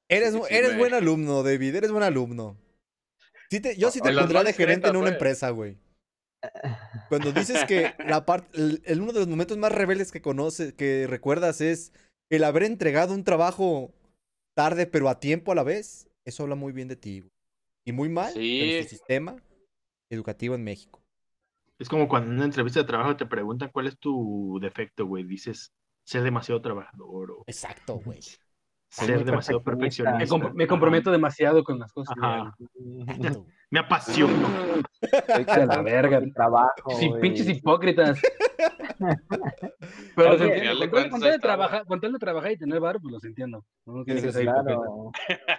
Eres, Sí, eres me- buen alumno, David, eres buen alumno. Sí te- yo sí te pondría de gerente en una pues. empresa, güey. Cuando dices que la parte, uno de los momentos más rebeldes que conoces, que recuerdas es el haber entregado un trabajo tarde pero a tiempo a la vez, eso habla muy bien de ti, güey. Y muy mal de Sí. nuestro sistema educativo en México. Es como cuando en una entrevista de trabajo te preguntan cuál es tu defecto, güey. Dices ser demasiado trabajador o Exacto, güey. Ser demasiado perfeccionista. me, perfeccionista. comp- me comprometo demasiado con las cosas. Me apasiono. A la verga. mi trabajo, Sí, güey. pinches hipócritas. Pero se con, tal, con, de trabajar, con tal de trabajar y tener bar, pues los entiendo. No Sí, que. Claro.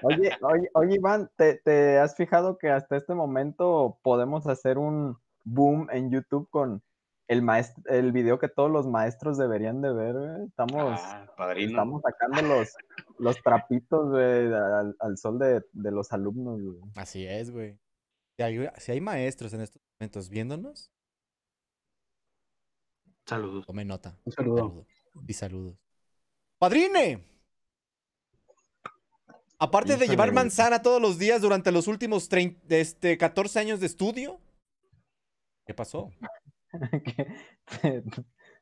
Oye, oye, oye, Iván, ¿te, te has fijado que hasta este momento podemos hacer un boom en YouTube con el maestro, el video que todos los maestros deberían de ver? güey? Estamos, Ah, estamos sacando los, los trapitos güey, al, al sol de, de los alumnos. güey. Así es, güey. Si hay, si hay maestros en estos momentos viéndonos, Saludos. tome nota. Un saludo. Saludos. Y saludos. ¡Padrine! Aparte de llevar manzana todos los días durante los últimos 30, este, 14 años de estudio, ¿qué pasó? ¿Qué? ¿Te,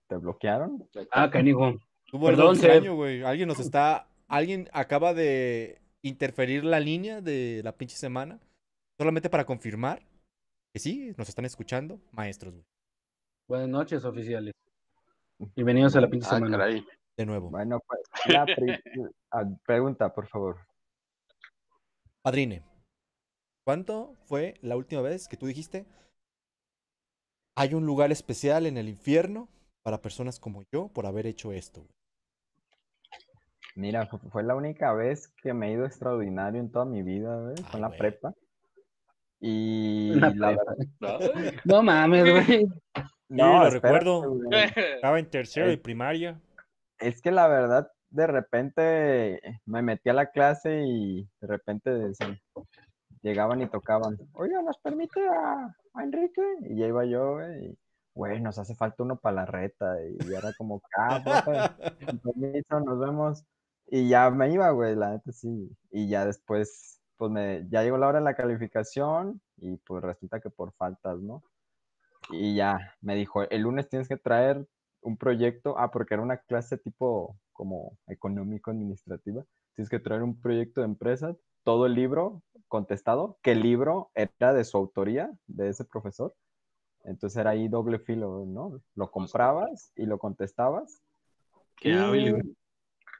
te bloquearon? Ah, canijo. Tuvo Perdón, extraño, güey. Alguien nos está. Alguien acaba de interferir la línea de la pinche semana. Solamente para confirmar que sí, nos están escuchando. Maestros, güey. Buenas noches, oficiales. Bienvenidos a la pinche Ah, semana. caray. De nuevo. Bueno, pues, la ah, pregunta, por favor. Padrine, ¿cuánto fue la última vez que tú dijiste? Hay un lugar especial en el infierno para personas como yo por haber hecho esto. güey"? Mira, fu- fue la única vez que me he ido extraordinario en toda mi vida, güey, Ah, con la güey. prepa. Y la la prepa. verdad, No mames, güey. no, lo recuerdo. güey. Estaba en tercero de primaria. Es que la verdad, de repente me metí a la clase y de repente decían- llegaban y tocaban, oiga, ¿nos permite a, Enrique? Y ya iba yo, güey, y, güey, nos hace falta uno para la reta. Y era como, ah, con permiso, nos vemos. Y ya me iba, güey, la neta sí. Y ya después, pues me, ya llegó la hora de la calificación y pues resulta que por faltas, ¿no? Y ya me dijo, el lunes tienes que traer un proyecto, ah, porque era una clase tipo como económico-administrativa, tienes que traer un proyecto de empresa, todo el libro contestado, que el libro era de su autoría, de ese profesor. Entonces era ahí doble filo, ¿no? Lo comprabas y lo contestabas. Qué y, hábil, güey.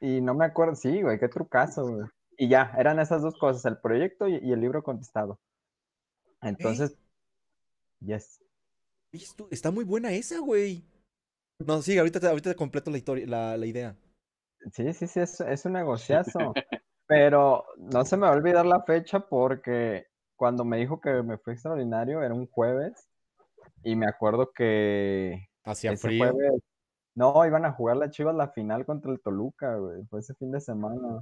y no me acuerdo, sí, güey, qué trucazo, güey. Y ya, eran esas dos cosas, el proyecto y, y el libro contestado. Entonces, yes. Está muy buena esa, güey. No, sí, ahorita te, ahorita te completo la, historia, la, la idea. Sí, sí, sí, es, es un negociazo. Pero no se me va a olvidar la fecha porque cuando me dijo que me fue extraordinario era un jueves y me acuerdo que Hacía frío. jueves, no, iban a jugar las Chivas la final contra el Toluca, güey, fue ese fin de semana.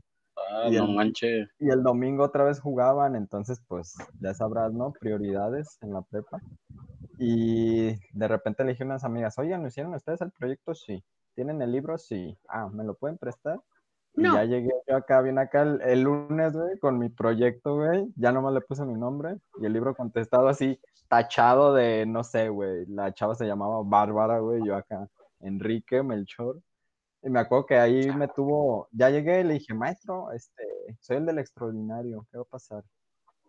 Ah, Y no el- manches. Y el domingo otra vez jugaban, entonces pues ya sabrás, ¿no? Prioridades en la prepa. Y de repente le dije a unas amigas, oigan, ¿lo hicieron ustedes el proyecto? Sí. ¿Tienen el libro? Sí. Ah, ¿me lo pueden prestar? Y ya llegué yo acá, bien acá el, el lunes, güey, con mi proyecto, güey. Ya nomás le puse mi nombre y el libro contestado así, tachado de, no sé, güey. La chava se llamaba Bárbara, güey. Yo acá, Enrique Melchor. Y me acuerdo que ahí me tuvo, ya llegué y le dije, maestro, este, soy el del extraordinario, ¿qué va a pasar?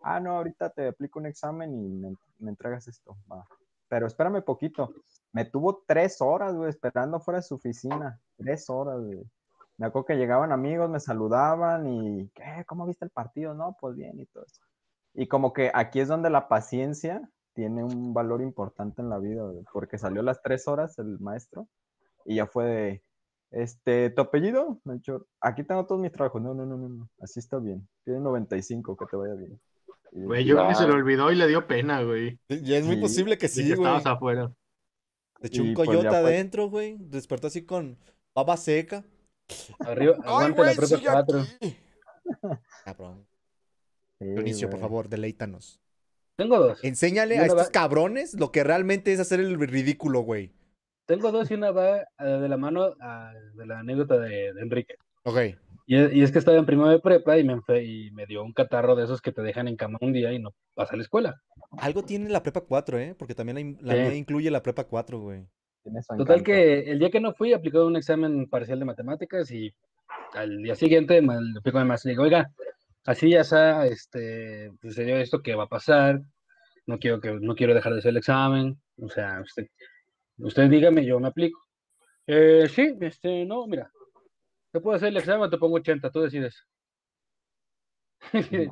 Ah, no, ahorita te aplico un examen y me, me entregas esto, va. Pero espérame poquito. Me tuvo tres horas, güey, esperando fuera de su oficina. Tres horas, güey. Me acuerdo que llegaban amigos, me saludaban y, ¿qué? ¿Cómo viste el partido? No, pues bien y todo eso. Y como que aquí es donde la paciencia tiene un valor importante en la vida, porque salió a las tres horas el maestro y ya fue de, este, ¿tu apellido? Melchor, aquí tengo todos mis trabajos. No, no, no, no, no, así está bien. Tiene 95, que te vaya bien. Y yo, Güey, yo creo que Ah. se le olvidó y le dio pena, güey. Ya es muy posible que sí, que güey. estabas afuera. Se echó un Y, pues, coyote fue. adentro, güey. Despertó así con baba seca. Arriba, aguante la prepa 4. Cabrón. sí, Dionisio, por favor, deleítanos. Tengo dos. Enséñale a estos va- cabrones lo que realmente es hacer el ridículo, güey. Tengo dos y una va eh, de la mano ah, de la anécdota de, de Enrique. Ok. Y es, y es que estaba en primero de prepa y me, y me dio un catarro de esos que te dejan en cama un día y no vas a la escuela. Algo tiene la prepa 4, ¿eh? Porque también la, la Sí. mía incluye la prepa 4, güey. Tiene su Total encanto. que el día que no fui, aplicó un examen parcial de matemáticas y al día siguiente me a mi maestro y le digo, oiga, así ya está, este, sucedió esto que va a pasar, no quiero que, no quiero dejar de hacer el examen, o sea, usted, usted dígame, yo me aplico. "Eh, sí, este, no, mira, te puedo hacer el examen, te pongo 80, tú decides.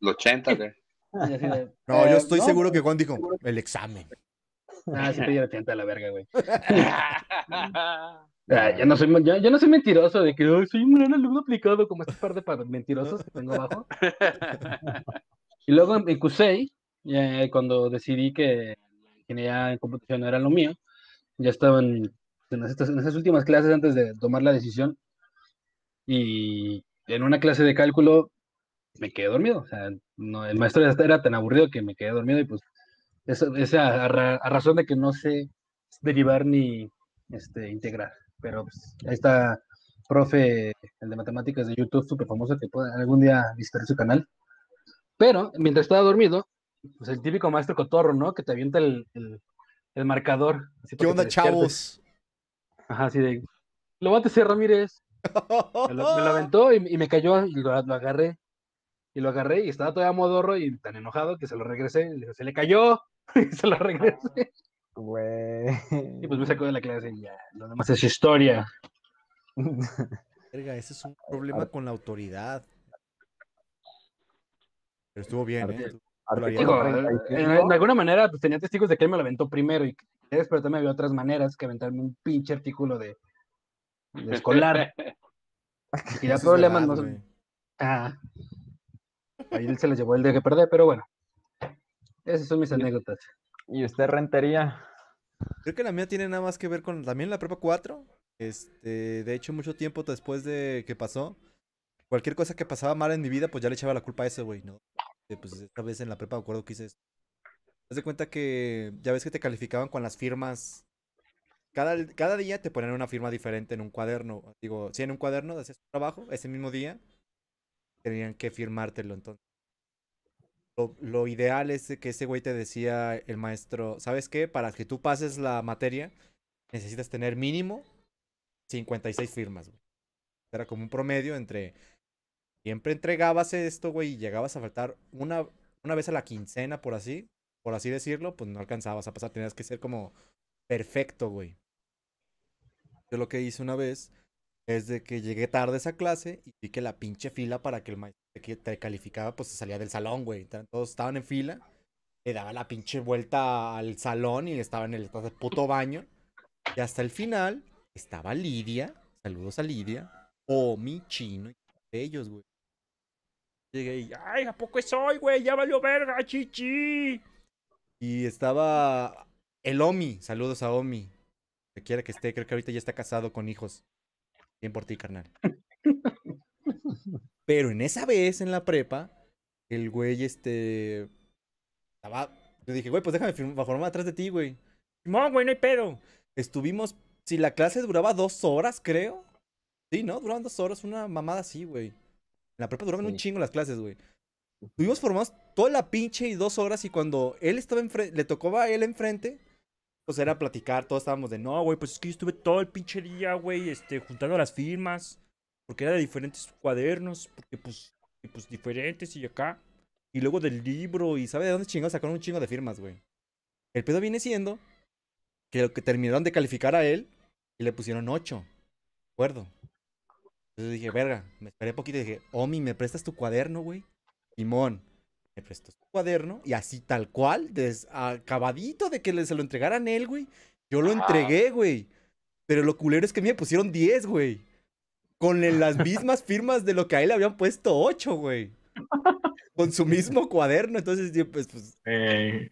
Los 80, güey. Y así de, No, yo "Eh, estoy no, seguro que Juan dijo, el examen. Ah, sí te dieron a la verga, güey. Ah, ya, no soy, ya no soy mentiroso de que "Ay, soy un gran alumno aplicado como este par de mentirosos que tengo abajo. Y luego en en CUSEI, ya cuando decidí que la ingeniería en computación no era lo mío, ya estaban en estas, en esas últimas clases antes de tomar la decisión. Y en una clase de cálculo me quedé dormido. O sea, no, el maestro ya era tan aburrido que me quedé dormido y pues esa a, ra- a razón de que no sé derivar ni este, integrar. Pero pues, ahí está profe, el de matemáticas de YouTube, súper famoso, que puede algún día visitar su canal. Pero mientras estaba dormido, pues el típico maestro cotorro, ¿no? Que te avienta el, el, el marcador. así ¿Qué onda, chavos? Ajá, así de. Levántese, Ramírez. Me lo, me lo aventó y, y me cayó y lo, lo agarré. Y lo agarré y estaba todavía modorro y tan enojado que se lo regresé. y le digo, se le cayó. Y se lo regresé. Güey. Y pues me sacó de la clase y ya. Lo demás es historia. Verga, ese es un problema con la autoridad. Pero estuvo bien, ¿eh? Artículo Artículo Digo, en, 35. en alguna manera, pues tenía testigos de que él me lo aventó primero y pero también había otras maneras que aventarme un pinche artículo de, de escolar. Y es problemas, verdad, no. Ah. Ahí él se les llevó el día que perder, pero bueno. Esas son mis anécdotas. ¿Y usted rentería? Creo que la mía tiene nada más que ver con también la prepa 4. Este, de hecho, mucho tiempo después de que pasó, cualquier cosa que pasaba mal en mi vida, pues ya le echaba la culpa a ese güey, ¿no? Pues esta vez en la prepa me acuerdo que hice esto. Haz de cuenta que ya ves que te calificaban con las firmas. Cada, cada día te ponían una firma diferente en un cuaderno. Digo, si en un cuaderno hacías tu trabajo, ese mismo día tenían que firmártelo. Entonces, lo, ideal es que ese güey te decía el maestro, ¿sabes qué? Para que tú pases la materia, necesitas tener mínimo 56 firmas. Era como un promedio entre... Siempre entregabas esto, güey, y llegabas a faltar una, una vez a la quincena, por así, por así decirlo, pues no alcanzabas a pasar. Tenías que ser como perfecto, güey. Yo lo que hice una vez es de que llegué tarde a esa clase y vi que la pinche fila para que el maestro que te calificaba, pues se salía del salón, güey. Todos estaban en fila, le daba la pinche vuelta al salón y estaba en el puto baño. Y hasta el final estaba Lidia, saludos a Lidia, o mi chino y ellos, güey. Llegué y, ay, ¿a poco es hoy, güey? Ya valió verga, chichi. Y estaba el Omi, saludos a Omi. Que quiera que esté, creo que ahorita ya está casado con hijos. Bien por ti, carnal. Pero en esa vez en la prepa, el güey, este. Estaba. Yo dije, güey, pues déjame formar atrás de ti, güey. No, güey, no hay pedo. Estuvimos. Si la clase duraba dos horas, creo. Sí, ¿no? Duraban dos horas, una mamada así, güey. En la prepa duraban un chingo las clases, güey. Estuvimos formados toda la pinche y dos horas y cuando él estaba enfrente, le tocó a él enfrente, pues era platicar, todos estábamos de, no, güey, pues es que yo estuve todo el pinche día, güey, este, juntando las firmas, porque era de diferentes cuadernos, porque pues, pues diferentes y acá. Y luego del libro, y sabe de dónde chingados sacaron un chingo de firmas, güey. El pedo viene siendo que lo que terminaron de calificar a él y le pusieron 8. ¿De acuerdo? Entonces dije, verga, me esperé poquito y dije, Omi, ¿me prestas tu cuaderno, güey? Simón, me prestó su cuaderno y así tal cual, des- acabadito de que se lo entregaran él, güey. Yo lo entregué, güey. Pero lo culero es que a mí me pusieron 10, güey. Con las mismas firmas de lo que a él le habían puesto 8, güey. Con su mismo cuaderno. Entonces, yo, pues, pues, Eh,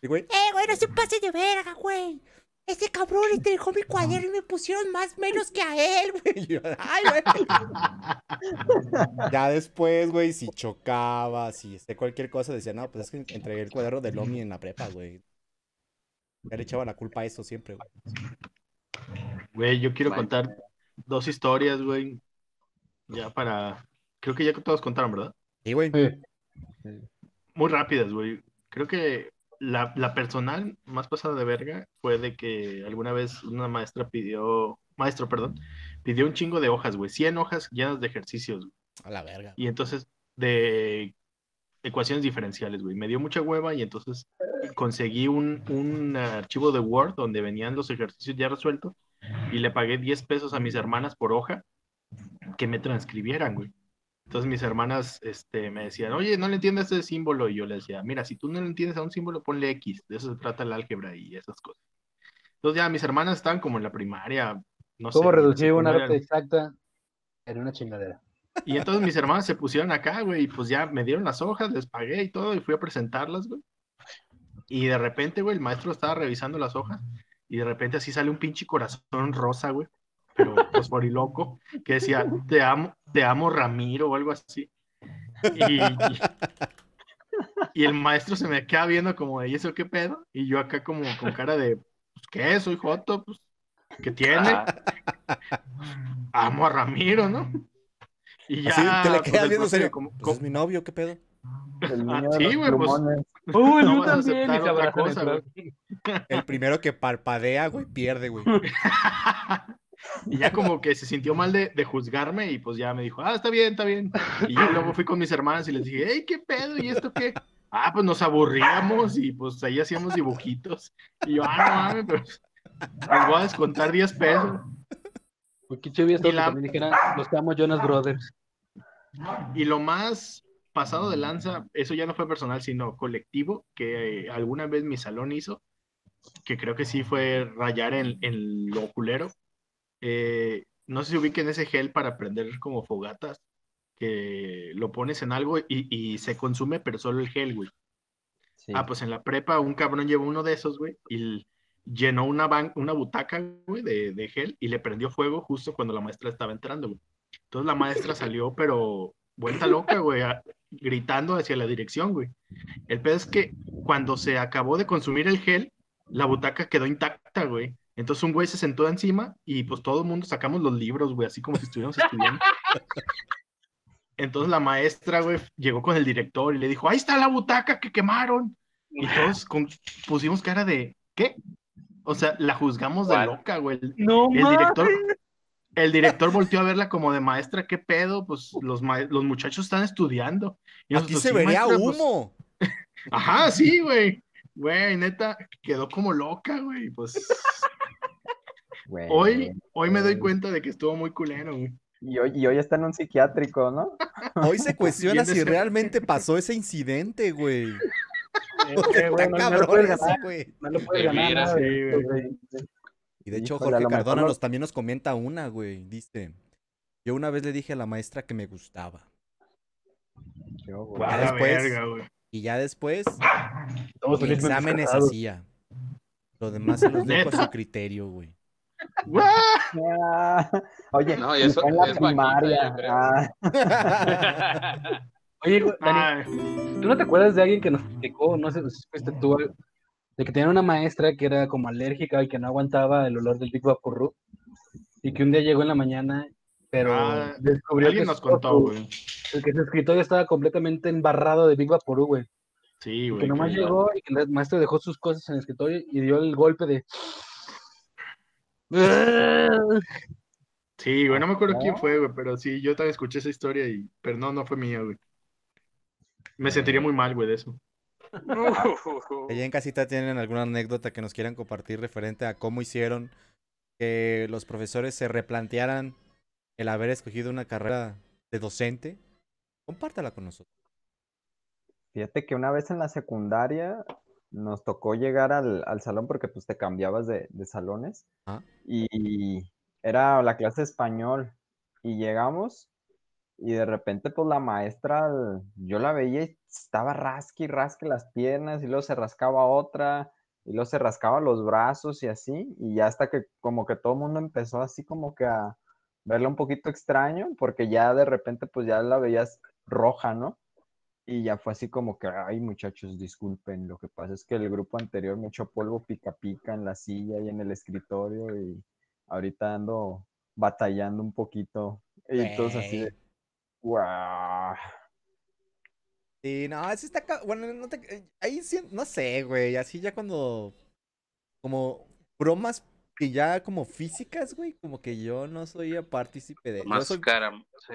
y, güey, Eh, güey, no se pase de verga, güey. Este cabrón le dejó mi cuaderno y me pusieron más menos que a él, güey. Ay, güey. Ya después, güey, si chocaba, si este, cualquier cosa, decía, no, pues es que entregué el cuaderno de Lomi en la prepa, güey. Ya le echaba la culpa a eso siempre, güey. Güey, yo quiero contar dos historias, güey. Ya para. Creo que ya todos contaron, ¿verdad? Sí, güey. Sí. Muy rápidas, güey. Creo que la, la personal más pasada de verga fue de que alguna vez una maestra pidió. Maestro, perdón. Pidió un chingo de hojas, güey. 100 hojas llenas de ejercicios, güey. A la verga. Y entonces, de ecuaciones diferenciales, güey. Me dio mucha hueva y entonces conseguí un, un archivo de Word donde venían los ejercicios ya resueltos y le pagué 10 pesos a mis hermanas por hoja que me transcribieran, güey. Entonces mis hermanas este, me decían, oye, no le entiendes ese símbolo. Y yo les decía, mira, si tú no le entiendes a un símbolo, ponle X. De eso se trata el álgebra y esas cosas. Entonces ya mis hermanas estaban como en la primaria, no sé. ¿Cómo reducir una ruta exacta en una chingadera? Y entonces mis hermanas se pusieron acá, güey, y pues ya me dieron las hojas, les pagué y todo, y fui a presentarlas, güey. Y de repente, güey, el maestro estaba revisando las hojas, y de repente así sale un pinche corazón rosa, güey, pero fosforiloco, que decía, te amo, te amo Ramiro, o algo así. Y, el maestro se me queda viendo como de, ¿y eso qué pedo? Y yo acá como con cara de, pues, ¿qué? Soy Joto, pues, ¿qué tiene? Amo a Ramiro, ¿no? Y ya, Así te le pues, quedas viendo serio. como- Pues como- es mi novio, ¿qué pedo? El Ah, sí, güey, pues. Uy, No vas también, otra cosa. El primero que parpadea, güey, pierde, güey. y ya como que se sintió mal de, de juzgarme y pues ya me dijo, ah, está bien, está bien. Y yo luego fui con mis hermanas y les dije, hey, ¿qué pedo? ¿Y esto qué? Ah, pues nos aburríamos y pues ahí hacíamos dibujitos. Y yo, ah, no mames, pero les voy a descontar 10 pesos. Porque qué chido hubiera estado Y la- también dijeran, los amo Jonas Brothers. Y lo más pasado de lanza, eso ya no fue personal, sino colectivo, que alguna vez mi salón hizo, que creo que sí fue rayar en, en lo culero. Eh, no sé si ubiquen ese gel para prender como fogatas, que lo pones en algo y, y se consume, pero solo el gel, güey. Sí. Ah, pues en la prepa un cabrón llevó uno de esos, güey, y llenó una, ban- una butaca, güey, de, de gel y le prendió fuego justo cuando la maestra estaba entrando, güey. Entonces la maestra salió, pero vuelta loca, güey, a- gritando hacia la dirección, güey. El pedo es que cuando se acabó de consumir el gel, la butaca quedó intacta, güey. Entonces un güey se sentó encima y pues todo el mundo sacamos los libros, güey, así como si estuviéramos estudiando. Entonces la maestra, güey, llegó con el director y le dijo, ahí está la butaca que quemaron. Y todos con- pusimos cara de, ¿qué? O sea, la juzgamos de loca, güey. No, el director, el director volteó a verla como de maestra, ¿qué pedo? Pues los, los muchachos están estudiando. Y Aquí se "Sí, vería maestra, pues". humo. Ajá, sí, güey. Güey, neta, quedó como loca, güey. Pues Güey. hoy, hoy me doy cuenta de que estuvo muy culero, güey. Y hoy, y hoy está en un psiquiátrico, ¿no? Hoy se cuestiona si realmente pasó ese incidente, güey. Güey, no, Está no lo cabrón puedes ganar, güey. no lo puedes ganar. mira, nada sí, de esto, güey. güey. Y de hecho, Híjole, Jorge lo mejor Cardona nos, también nos comenta una, güey. Dice, yo una vez le dije a la maestra que me gustaba. Yo, güey. A Ya la después- verga, güey. Y ya después, Todos exámenes hacía. Lo demás se los dejo a su criterio, güey. Ah, Oye, No, y y eso fue en la vaquita, primaria. Ah, Oye, ¿tú no te acuerdas de alguien que nos platicó, no sé si fuiste tú, de que tenía una maestra que era como alérgica y que no aguantaba el olor del Big Vaporru? Y que un día llegó en la mañana, pero Ah, descubrió alguien que, nos contó, güey. que su escritorio estaba completamente embarrado de Big Vaporru, güey. Sí, güey. que nomás que- llegó y que el maestro dejó sus cosas en el escritorio y dio el golpe de... Sí, güey, no me acuerdo quién fue, güey, pero sí, yo también escuché esa historia y, pero no, no fue mía, güey. Me sentiría muy mal, güey, de eso. Allá en casita tienen alguna anécdota que nos quieran compartir referente a cómo hicieron que los profesores se replantearan el haber escogido una carrera de docente. Compártala con nosotros. Fíjate que una vez en la secundaria nos tocó llegar al, al salón porque pues te cambiabas de, de salones Ah. y era la clase de español y llegamos y de repente pues la maestra, yo la veía y estaba rasque y rasque las piernas y luego se rascaba otra y luego se rascaba los brazos y así y ya hasta que como que todo el mundo empezó así como que a verla un poquito extraño porque ya de repente pues ya la veías roja, ¿no? Y ya fue así como que, ay muchachos, disculpen, lo que pasa es que el grupo anterior me echó polvo pica pica en la silla y en el escritorio y ahorita ando batallando un poquito. Y todos así de, guau. Sí, no, así está. Bueno, no te- eh, ahí sí, no sé, güey. Así ya cuando. Como bromas que ya como físicas, güey. Como que yo no soy partícipe de. Más soy cara, sí,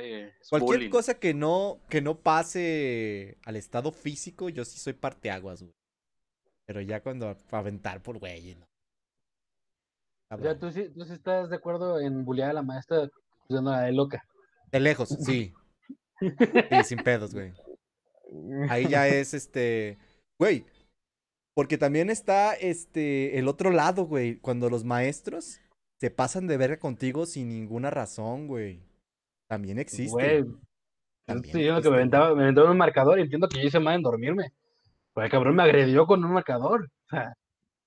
Cualquier bullying. cosa que no, que no pase al estado físico, yo sí soy parteaguas, güey. Pero ya cuando a- aventar por güey, no. O sea. ¿tú sí, tú sí estás de acuerdo en bullear a la maestra usando la de loca. De lejos, sí. Sí, sin pedos, güey. Ahí ya es este. Güey. Porque también está este. El otro lado, güey. Cuando los maestros se pasan de verga contigo sin ninguna razón, güey. También existe. Güey. También Estoy diciendo que me existe. aventaba, me aventaba un marcador y entiendo que yo hice mal en dormirme. Pues el cabrón me agredió con un marcador.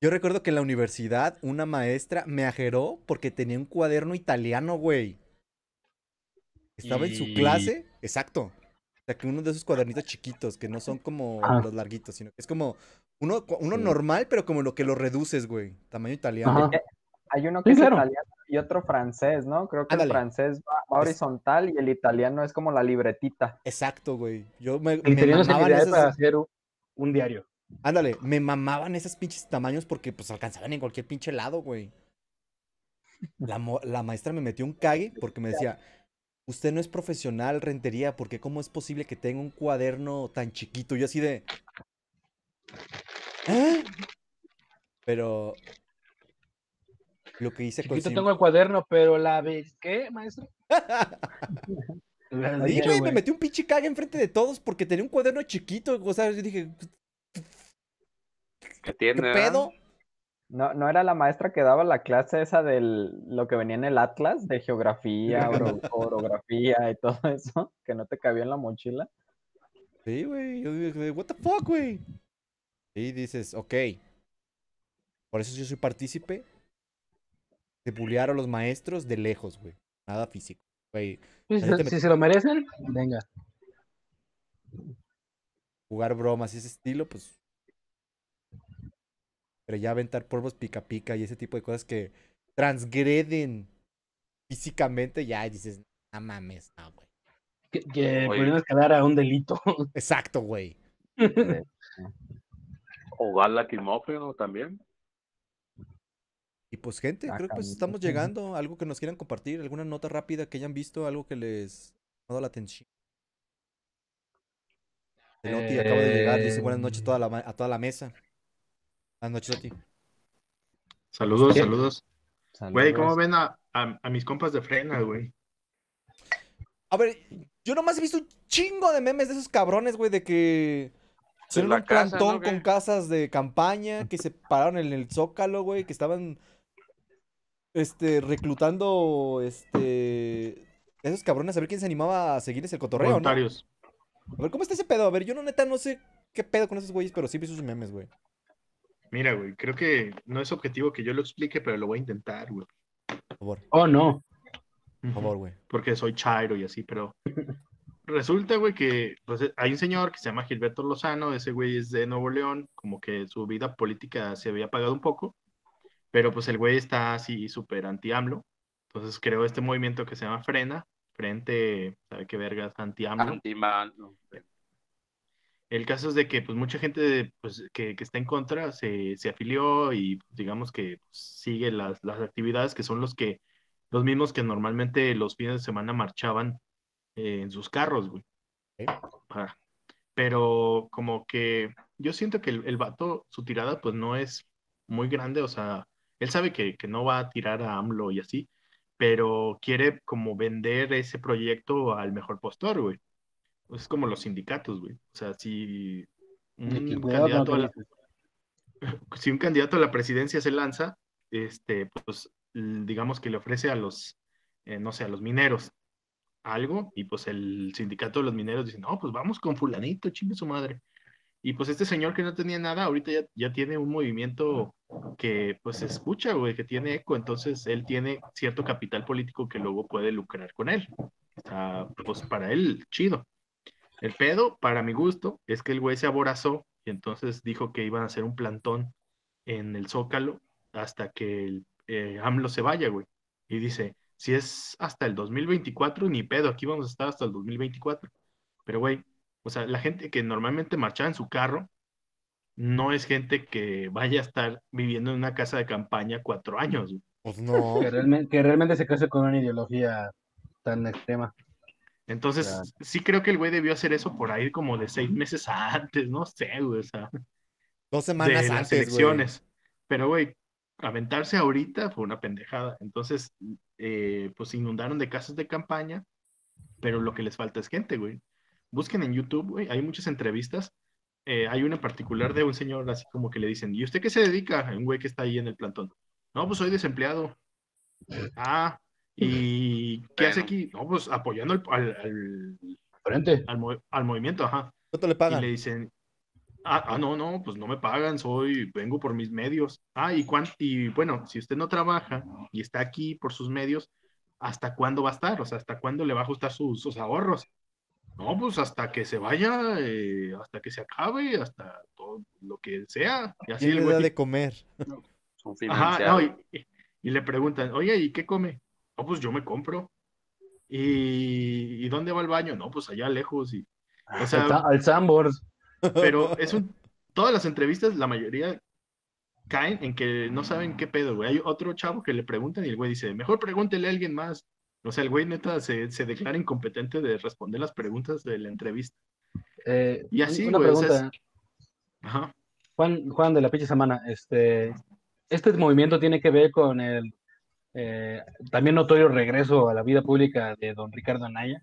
Yo recuerdo que en la universidad una maestra me ajeró porque tenía un cuaderno italiano, güey. Estaba en su clase, exacto. O sea, que uno de esos cuadernitos chiquitos, que no son como los larguitos, sino que es como uno, cu- uno Sí. normal, pero como lo que lo reduces, güey. Tamaño italiano. Ajá. Hay uno que Sí, es claro. italiano y otro francés, ¿no? Creo que Ándale. el francés va, horizontal y el italiano es como la libretita. Exacto, güey. Yo me, el me mamaban para hacer un, un diario. ándale, me mamaban esos pinches tamaños porque pues alcanzaban en cualquier pinche lado, güey. La, mo- la maestra me metió un cague porque me decía, usted no es profesional, rentería, porque cómo es posible que tenga un cuaderno tan chiquito? Yo así de... ¿Eh? Pero... Lo que hice con... Chiquito sim- tengo el cuaderno, pero la vez. ¿Qué, maestro? Dicho, güey, me metí un pinche cague enfrente de todos porque tenía un cuaderno chiquito. O sea, yo dije, ¿Qué ¿qué tiene? ah? pedo? No, no era la maestra que daba la clase esa del lo que venía en el Atlas de geografía, oro- orografía y todo eso, que no te cabía en la mochila. Sí, güey. Yo dije, what the fuck, güey. Y dices, ok. Por eso yo soy partícipe de bullear a los maestros de lejos, güey. Nada físico. Güey, Si, se lo merecen, venga. jugar bromas y ese estilo, pues. Pero ya aventar polvos pica pica y ese tipo de cosas que transgreden físicamente, ya dices, no mames, no, güey. Que, que pudieron escalar a un delito. Exacto, güey. O gas lacrimógeno también. Y pues, gente, creo que pues estamos llegando. Algo que nos quieran compartir, alguna nota rápida que hayan visto, algo que les ha dado la atención. El Oti acaba de llegar, dice buenas noches a toda la, ma- a toda la mesa. Buenas noches, Oti. Saludos, ¿Qué? saludos. Güey, ¿cómo ven a, a, a mis compas de frena, güey? A ver, yo nomás he visto un chingo de memes de esos cabrones, güey, de que hicieron la un casa, plantón ¿no? con casas de campaña, que se pararon en el Zócalo, güey, que estaban este reclutando este esos cabrones a ver quién se animaba a seguirles el cotorreo, ¿no? Voluntarios. A ver, ¿cómo está ese pedo? A ver, yo no neta no sé qué pedo con esos güeyes, pero sí vi sus memes, güey. Mira, güey, creo que no es objetivo que yo lo explique, pero lo voy a intentar, güey. Por favor, Oh, no. por favor, güey. Porque soy chairo y así, pero resulta, güey, que pues, hay un señor que se llama Gilberto Lozano, ese güey es de Nuevo León, como que su vida política se había apagado un poco, pero pues el güey está así súper anti-AMLO, entonces creó este movimiento que se llama Frena, Frente, ¿sabe qué vergas? Anti-AMLO. Antiman. El caso es de que pues mucha gente pues, que, que está en contra se, se afilió y pues, digamos que sigue las, las actividades que son los que los mismos que normalmente los fines de semana marchaban eh, en sus carros, güey. Ah, Pero como que yo siento que el, el vato, su tirada pues no es muy grande, o sea, él sabe que, que no va a tirar a AMLO y así, pero quiere como vender ese proyecto al mejor postor, güey. Pues es como los sindicatos, güey. O sea, si un candidato a la, si un candidato a la presidencia se lanza, este, pues digamos que le ofrece a los, eh, no sé, a los mineros algo, y pues el sindicato de los mineros dice, no, pues vamos con fulanito, chingue su madre. Y pues este señor que no tenía nada, ahorita ya, ya tiene un movimiento que pues escucha, güey, que tiene eco, entonces él tiene cierto capital político que luego puede lucrar con él. Sea, pues para él, chido. El pedo, para mi gusto, es que el güey se aborazó y entonces dijo que iban a hacer un plantón en el Zócalo hasta que el eh, AMLO se vaya, güey. Y dice, si es hasta el 2024, ni pedo, aquí vamos a estar hasta el 2024. Pero, güey, o sea, la gente que normalmente marchaba en su carro no es gente que vaya a estar viviendo en una casa de campaña cuatro años. güey. Pues no. Que realmente, que realmente se case con una ideología tan extrema. Entonces, Claro. sí creo que el güey debió hacer eso por ahí como de seis meses antes, no sé, güey, o sea. Dos de semanas las antes, güey. elecciones. Pero, güey, aventarse ahorita fue una pendejada. Entonces, eh, pues se inundaron de casas de campaña pero lo que les falta es gente, güey. Busquen en YouTube, güey, hay muchas entrevistas. Eh, hay una en particular de un señor así como que le dicen, ¿y usted qué se dedica? Un güey que está ahí en el plantón. No, pues soy desempleado. Ah, ¿y qué hace aquí? No, pues apoyando al, al- al- Frente. al al movimiento, ajá. ¿Cuánto le Y pagan? le dicen, ah, ah, no, no, pues no me pagan, soy, vengo por mis medios. Ah, y, cuán- y bueno, si usted no trabaja y está aquí por sus medios, ¿hasta cuándo va a estar? O sea, ¿hasta cuándo le va a ajustar sus, sus ahorros? No, pues hasta que se vaya, eh, hasta que se acabe, hasta todo lo que sea. Y así ¿Quién el le da de comer? Ajá, no, y, y le preguntan, oye, ¿y qué come? No, pues yo me compro. ¿Y, ¿y dónde va el baño? No, pues allá lejos. Y, o sea, Al, Sa- al Sambors. Pero es un, todas las entrevistas, la mayoría caen en que no saben qué pedo, güey. Hay otro chavo que le preguntan y el güey dice, mejor pregúntele a alguien más. O sea, el güey neta se, se declara incompetente de responder las preguntas de la entrevista. Eh, Y así, una güey, o sea, pregunta. Ajá. Juan, Juan de la pinche semana, este, este movimiento tiene que ver con el eh, también notorio regreso a la vida pública de don Ricardo Anaya.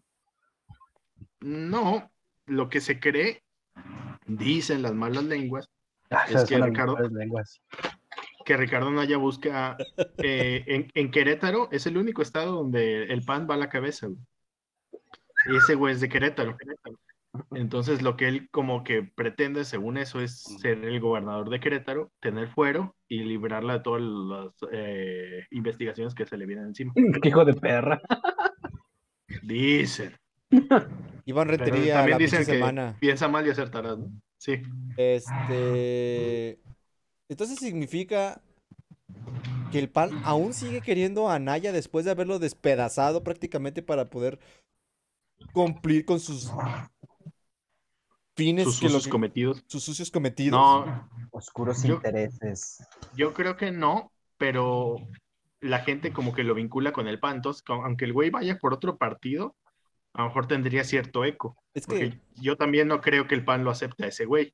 No, lo que se cree, dicen las malas lenguas, Ah, Es que Ricardo- lenguas. que Ricardo Naya busca eh, en, en Querétaro, es el único estado donde el PAN va a la cabeza, güey. Y ese güey es de Querétaro. Entonces lo que él como que pretende, según eso, es ser el gobernador de Querétaro, tener fuero y librarla de todas las eh, investigaciones que se le vienen encima. Qué hijo de perra. Dicen. Iván Pero Rentería, también la dicen que semana. piensa mal y acertarás, ¿no? Sí. Este. Entonces significa que el PAN aún sigue queriendo a Anaya después de haberlo despedazado prácticamente para poder cumplir con sus fines Sus que que- cometidos. sus sucios cometidos. No, Oscuros Yo- intereses. Yo creo que no, pero la gente como que lo vincula con el PAN. Entonces, aunque el güey vaya por otro partido, a lo mejor tendría cierto eco. es Porque que yo también no creo que el PAN lo acepte a ese güey.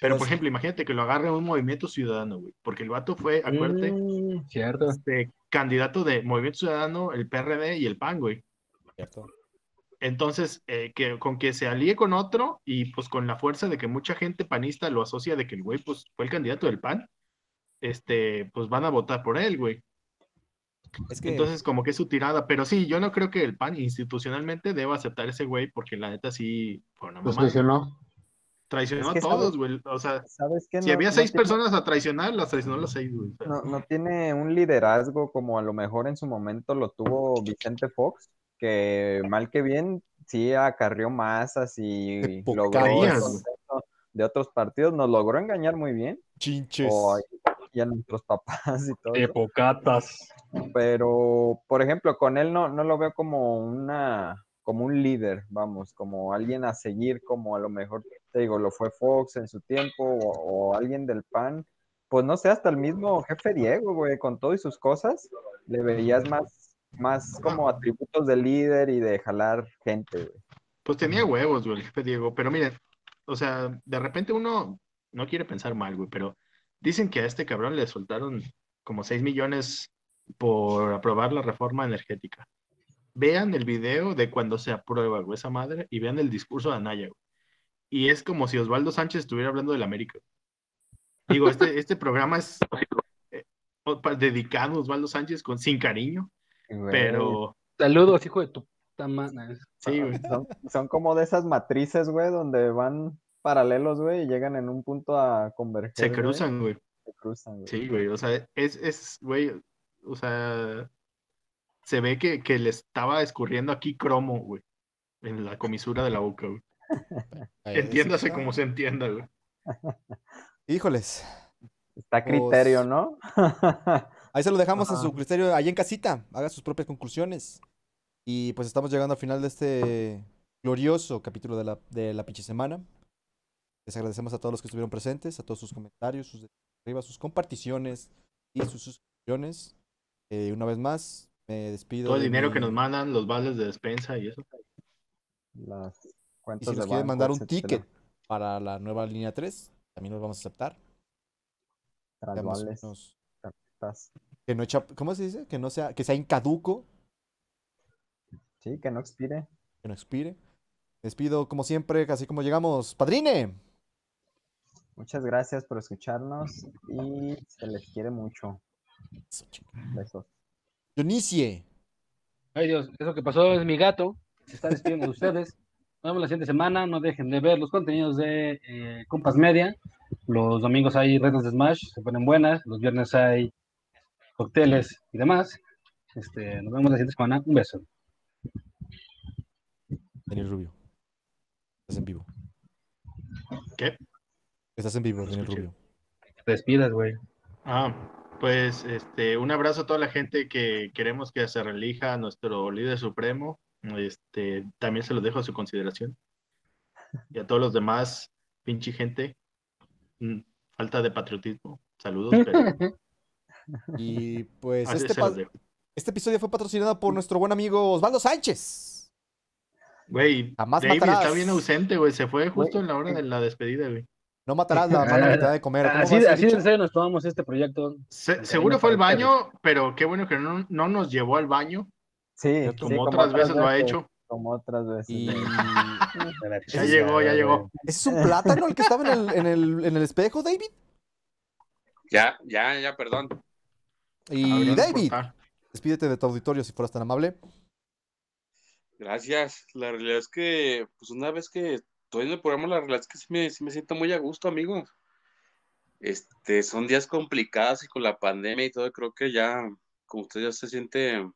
Pero, Pues- por ejemplo, imagínate que lo agarre un movimiento ciudadano, güey. Porque el vato fue, acuérdate, Mm, cierto. este, candidato de Movimiento Ciudadano, el PRD y el PAN, güey. Cierto. Entonces, eh, que, con que se alíe con otro y pues con la fuerza de que mucha gente panista lo asocia de que el güey pues fue el candidato del PAN, este, pues van a votar por él, güey. Es que Entonces, como que es su tirada, pero sí, yo no creo que el PAN institucionalmente deba aceptar ese güey, porque la neta sí fue una Los mamada. traicionó. Traicionó Es que a todos, güey. O sea, ¿Sabes qué? si No- había no seis tiene- personas a traicionar, las traicionó las seis, güey. No, no tiene un liderazgo como a lo mejor en su momento lo tuvo Vicente Fox, que mal que bien sí acarrió masas y De logró el de otros partidos, nos logró engañar muy bien, chinches. o y a nuestros papás y todo. eso. Epocatas. Pero, por ejemplo, con él no, no lo veo como una, como un líder, vamos, como alguien a seguir, como a lo mejor, te digo, lo fue Fox en su tiempo, o, o alguien del PAN, pues no sé, hasta el mismo jefe Diego, güey, con todo y sus cosas, le veías más, más como atributos de líder y de jalar gente, güey. pues tenía huevos, güey, el jefe Diego. Pero miren, o sea, de repente uno no quiere pensar mal, güey, pero dicen que a este cabrón le soltaron como 6 millones por aprobar la reforma energética. Vean el video de cuando se aprueba, güey, esa madre, y vean el discurso de Anaya, güey. Y es como si Osvaldo Sánchez estuviera hablando del América. Digo, este, este programa es eh, dedicado a Osvaldo Sánchez con, sin cariño, Güey, pero Saludos, hijo de tu puta madre. sí, güey. Son, son como de esas matrices, güey, donde van paralelos, güey, y llegan en un punto a converger. Se cruzan, güey. Se cruzan, güey. Sí, güey, o sea, es, es, güey, o sea, se ve que, que le estaba escurriendo aquí cromo, güey, en la comisura de la boca, güey. Entiéndase como se entienda, güey. Híjoles. Está a criterio, Pues- ¿no? Ahí se lo dejamos a Ajá. su criterio, ahí en casita. Haga sus propias conclusiones. Y pues estamos llegando al final de este glorioso capítulo de la, de la pinche semana. Les agradecemos a todos los que estuvieron presentes, a todos sus comentarios, sus arriba, sus comparticiones y sus suscripciones. Eh, una vez más, me despido. Todo el de dinero que nos mandan, los vales de despensa y eso. Las Y si de nos quieren mandar un etcétera, ticket para la nueva línea 3, también los vamos a aceptar. unos- tarjetas. que no echa- ¿Cómo se dice? Que no sea, que sea incaduco. Sí, que no expire. que no expire. Les pido, como siempre, casi como llegamos, padrine. Muchas gracias por escucharnos y se les quiere mucho. Besos. Dionisio. Ay Dios, eso que pasó es mi gato. Se está despidiendo de ustedes. Nos vemos la siguiente semana. No dejen de ver los contenidos de eh, Compas Media. Los domingos hay retas de Smash, se ponen buenas. Los viernes hay cócteles y demás. Este, nos vemos la siguiente semana. Un beso. Daniel Rubio. Estás en vivo. ¿Qué? Estás en vivo, Daniel. Rubio. Te despidas, güey. Ah, pues este, un abrazo a toda la gente que queremos que se relija a nuestro líder supremo. Este, también se los dejo a su consideración. Y a todos los demás, pinche gente, mm, falta de patriotismo. Saludos, pero Y pues así este, este episodio fue patrocinado por nuestro buen amigo Osvaldo Sánchez. Güey, David matarás. está bien ausente, güey. Se fue justo en la hora de la despedida, güey. No matarás la mala mitad de comer. ¿o cómo Así, así de serio nos tomamos este proyecto. Se- seguro fue al ustedes. baño, pero qué bueno que no, no nos llevó al baño, Sí, como otras veces lo ha hecho. Como otras veces. Y Ya llegó, ya llegó. ¿ese es un plátano el que estaba en el, en el, en el espejo, David? Ya, ya, ya, perdón. Y el David, despídete de tu auditorio si fueras tan amable. Gracias. La realidad es que, pues una vez que estoy en el programa, la realidad es que sí me, sí me siento muy a gusto, amigos. Este, son días complicados y con la pandemia y todo, creo que ya, como usted ya se siente,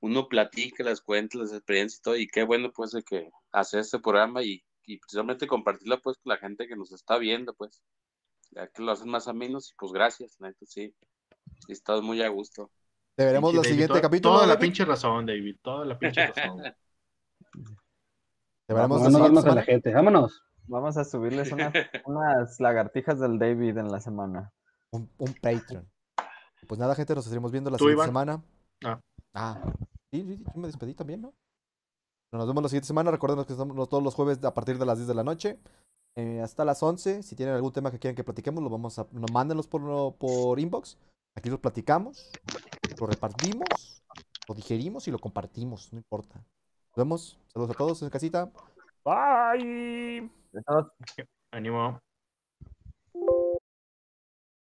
uno platica las cuentas, las experiencias y todo, y qué bueno pues de que hacer este programa y, y precisamente compartirla pues con la gente que nos está viendo, pues, ya que lo hacen más menos y pues gracias, la neta, sí, sí, he estado muy a gusto. Te veremos Pinche el David, siguiente toda- capítulo. Toda la David. pinche razón, David. Toda la pinche razón. No vemos a la gente. Vámonos. Vamos a subirles una- unas lagartijas del David en la semana. Un, un Patreon. Pues nada, gente, nos estaremos viendo la ¿Tú, siguiente Iván? semana. Ah. Ah, sí, sí, yo me despedí también, ¿no? Nos vemos la siguiente semana. Recuerden que estamos todos los jueves a partir de las 10 de la noche. eh, hasta las 11. Si tienen algún tema que quieran que platiquemos, lo vamos a. Nos mándenlos por, por inbox. Aquí los platicamos. Lo repartimos. Lo digerimos y lo compartimos. No importa. Nos vemos. Saludos a todos en casita. Bye. Adiós. Ánimo.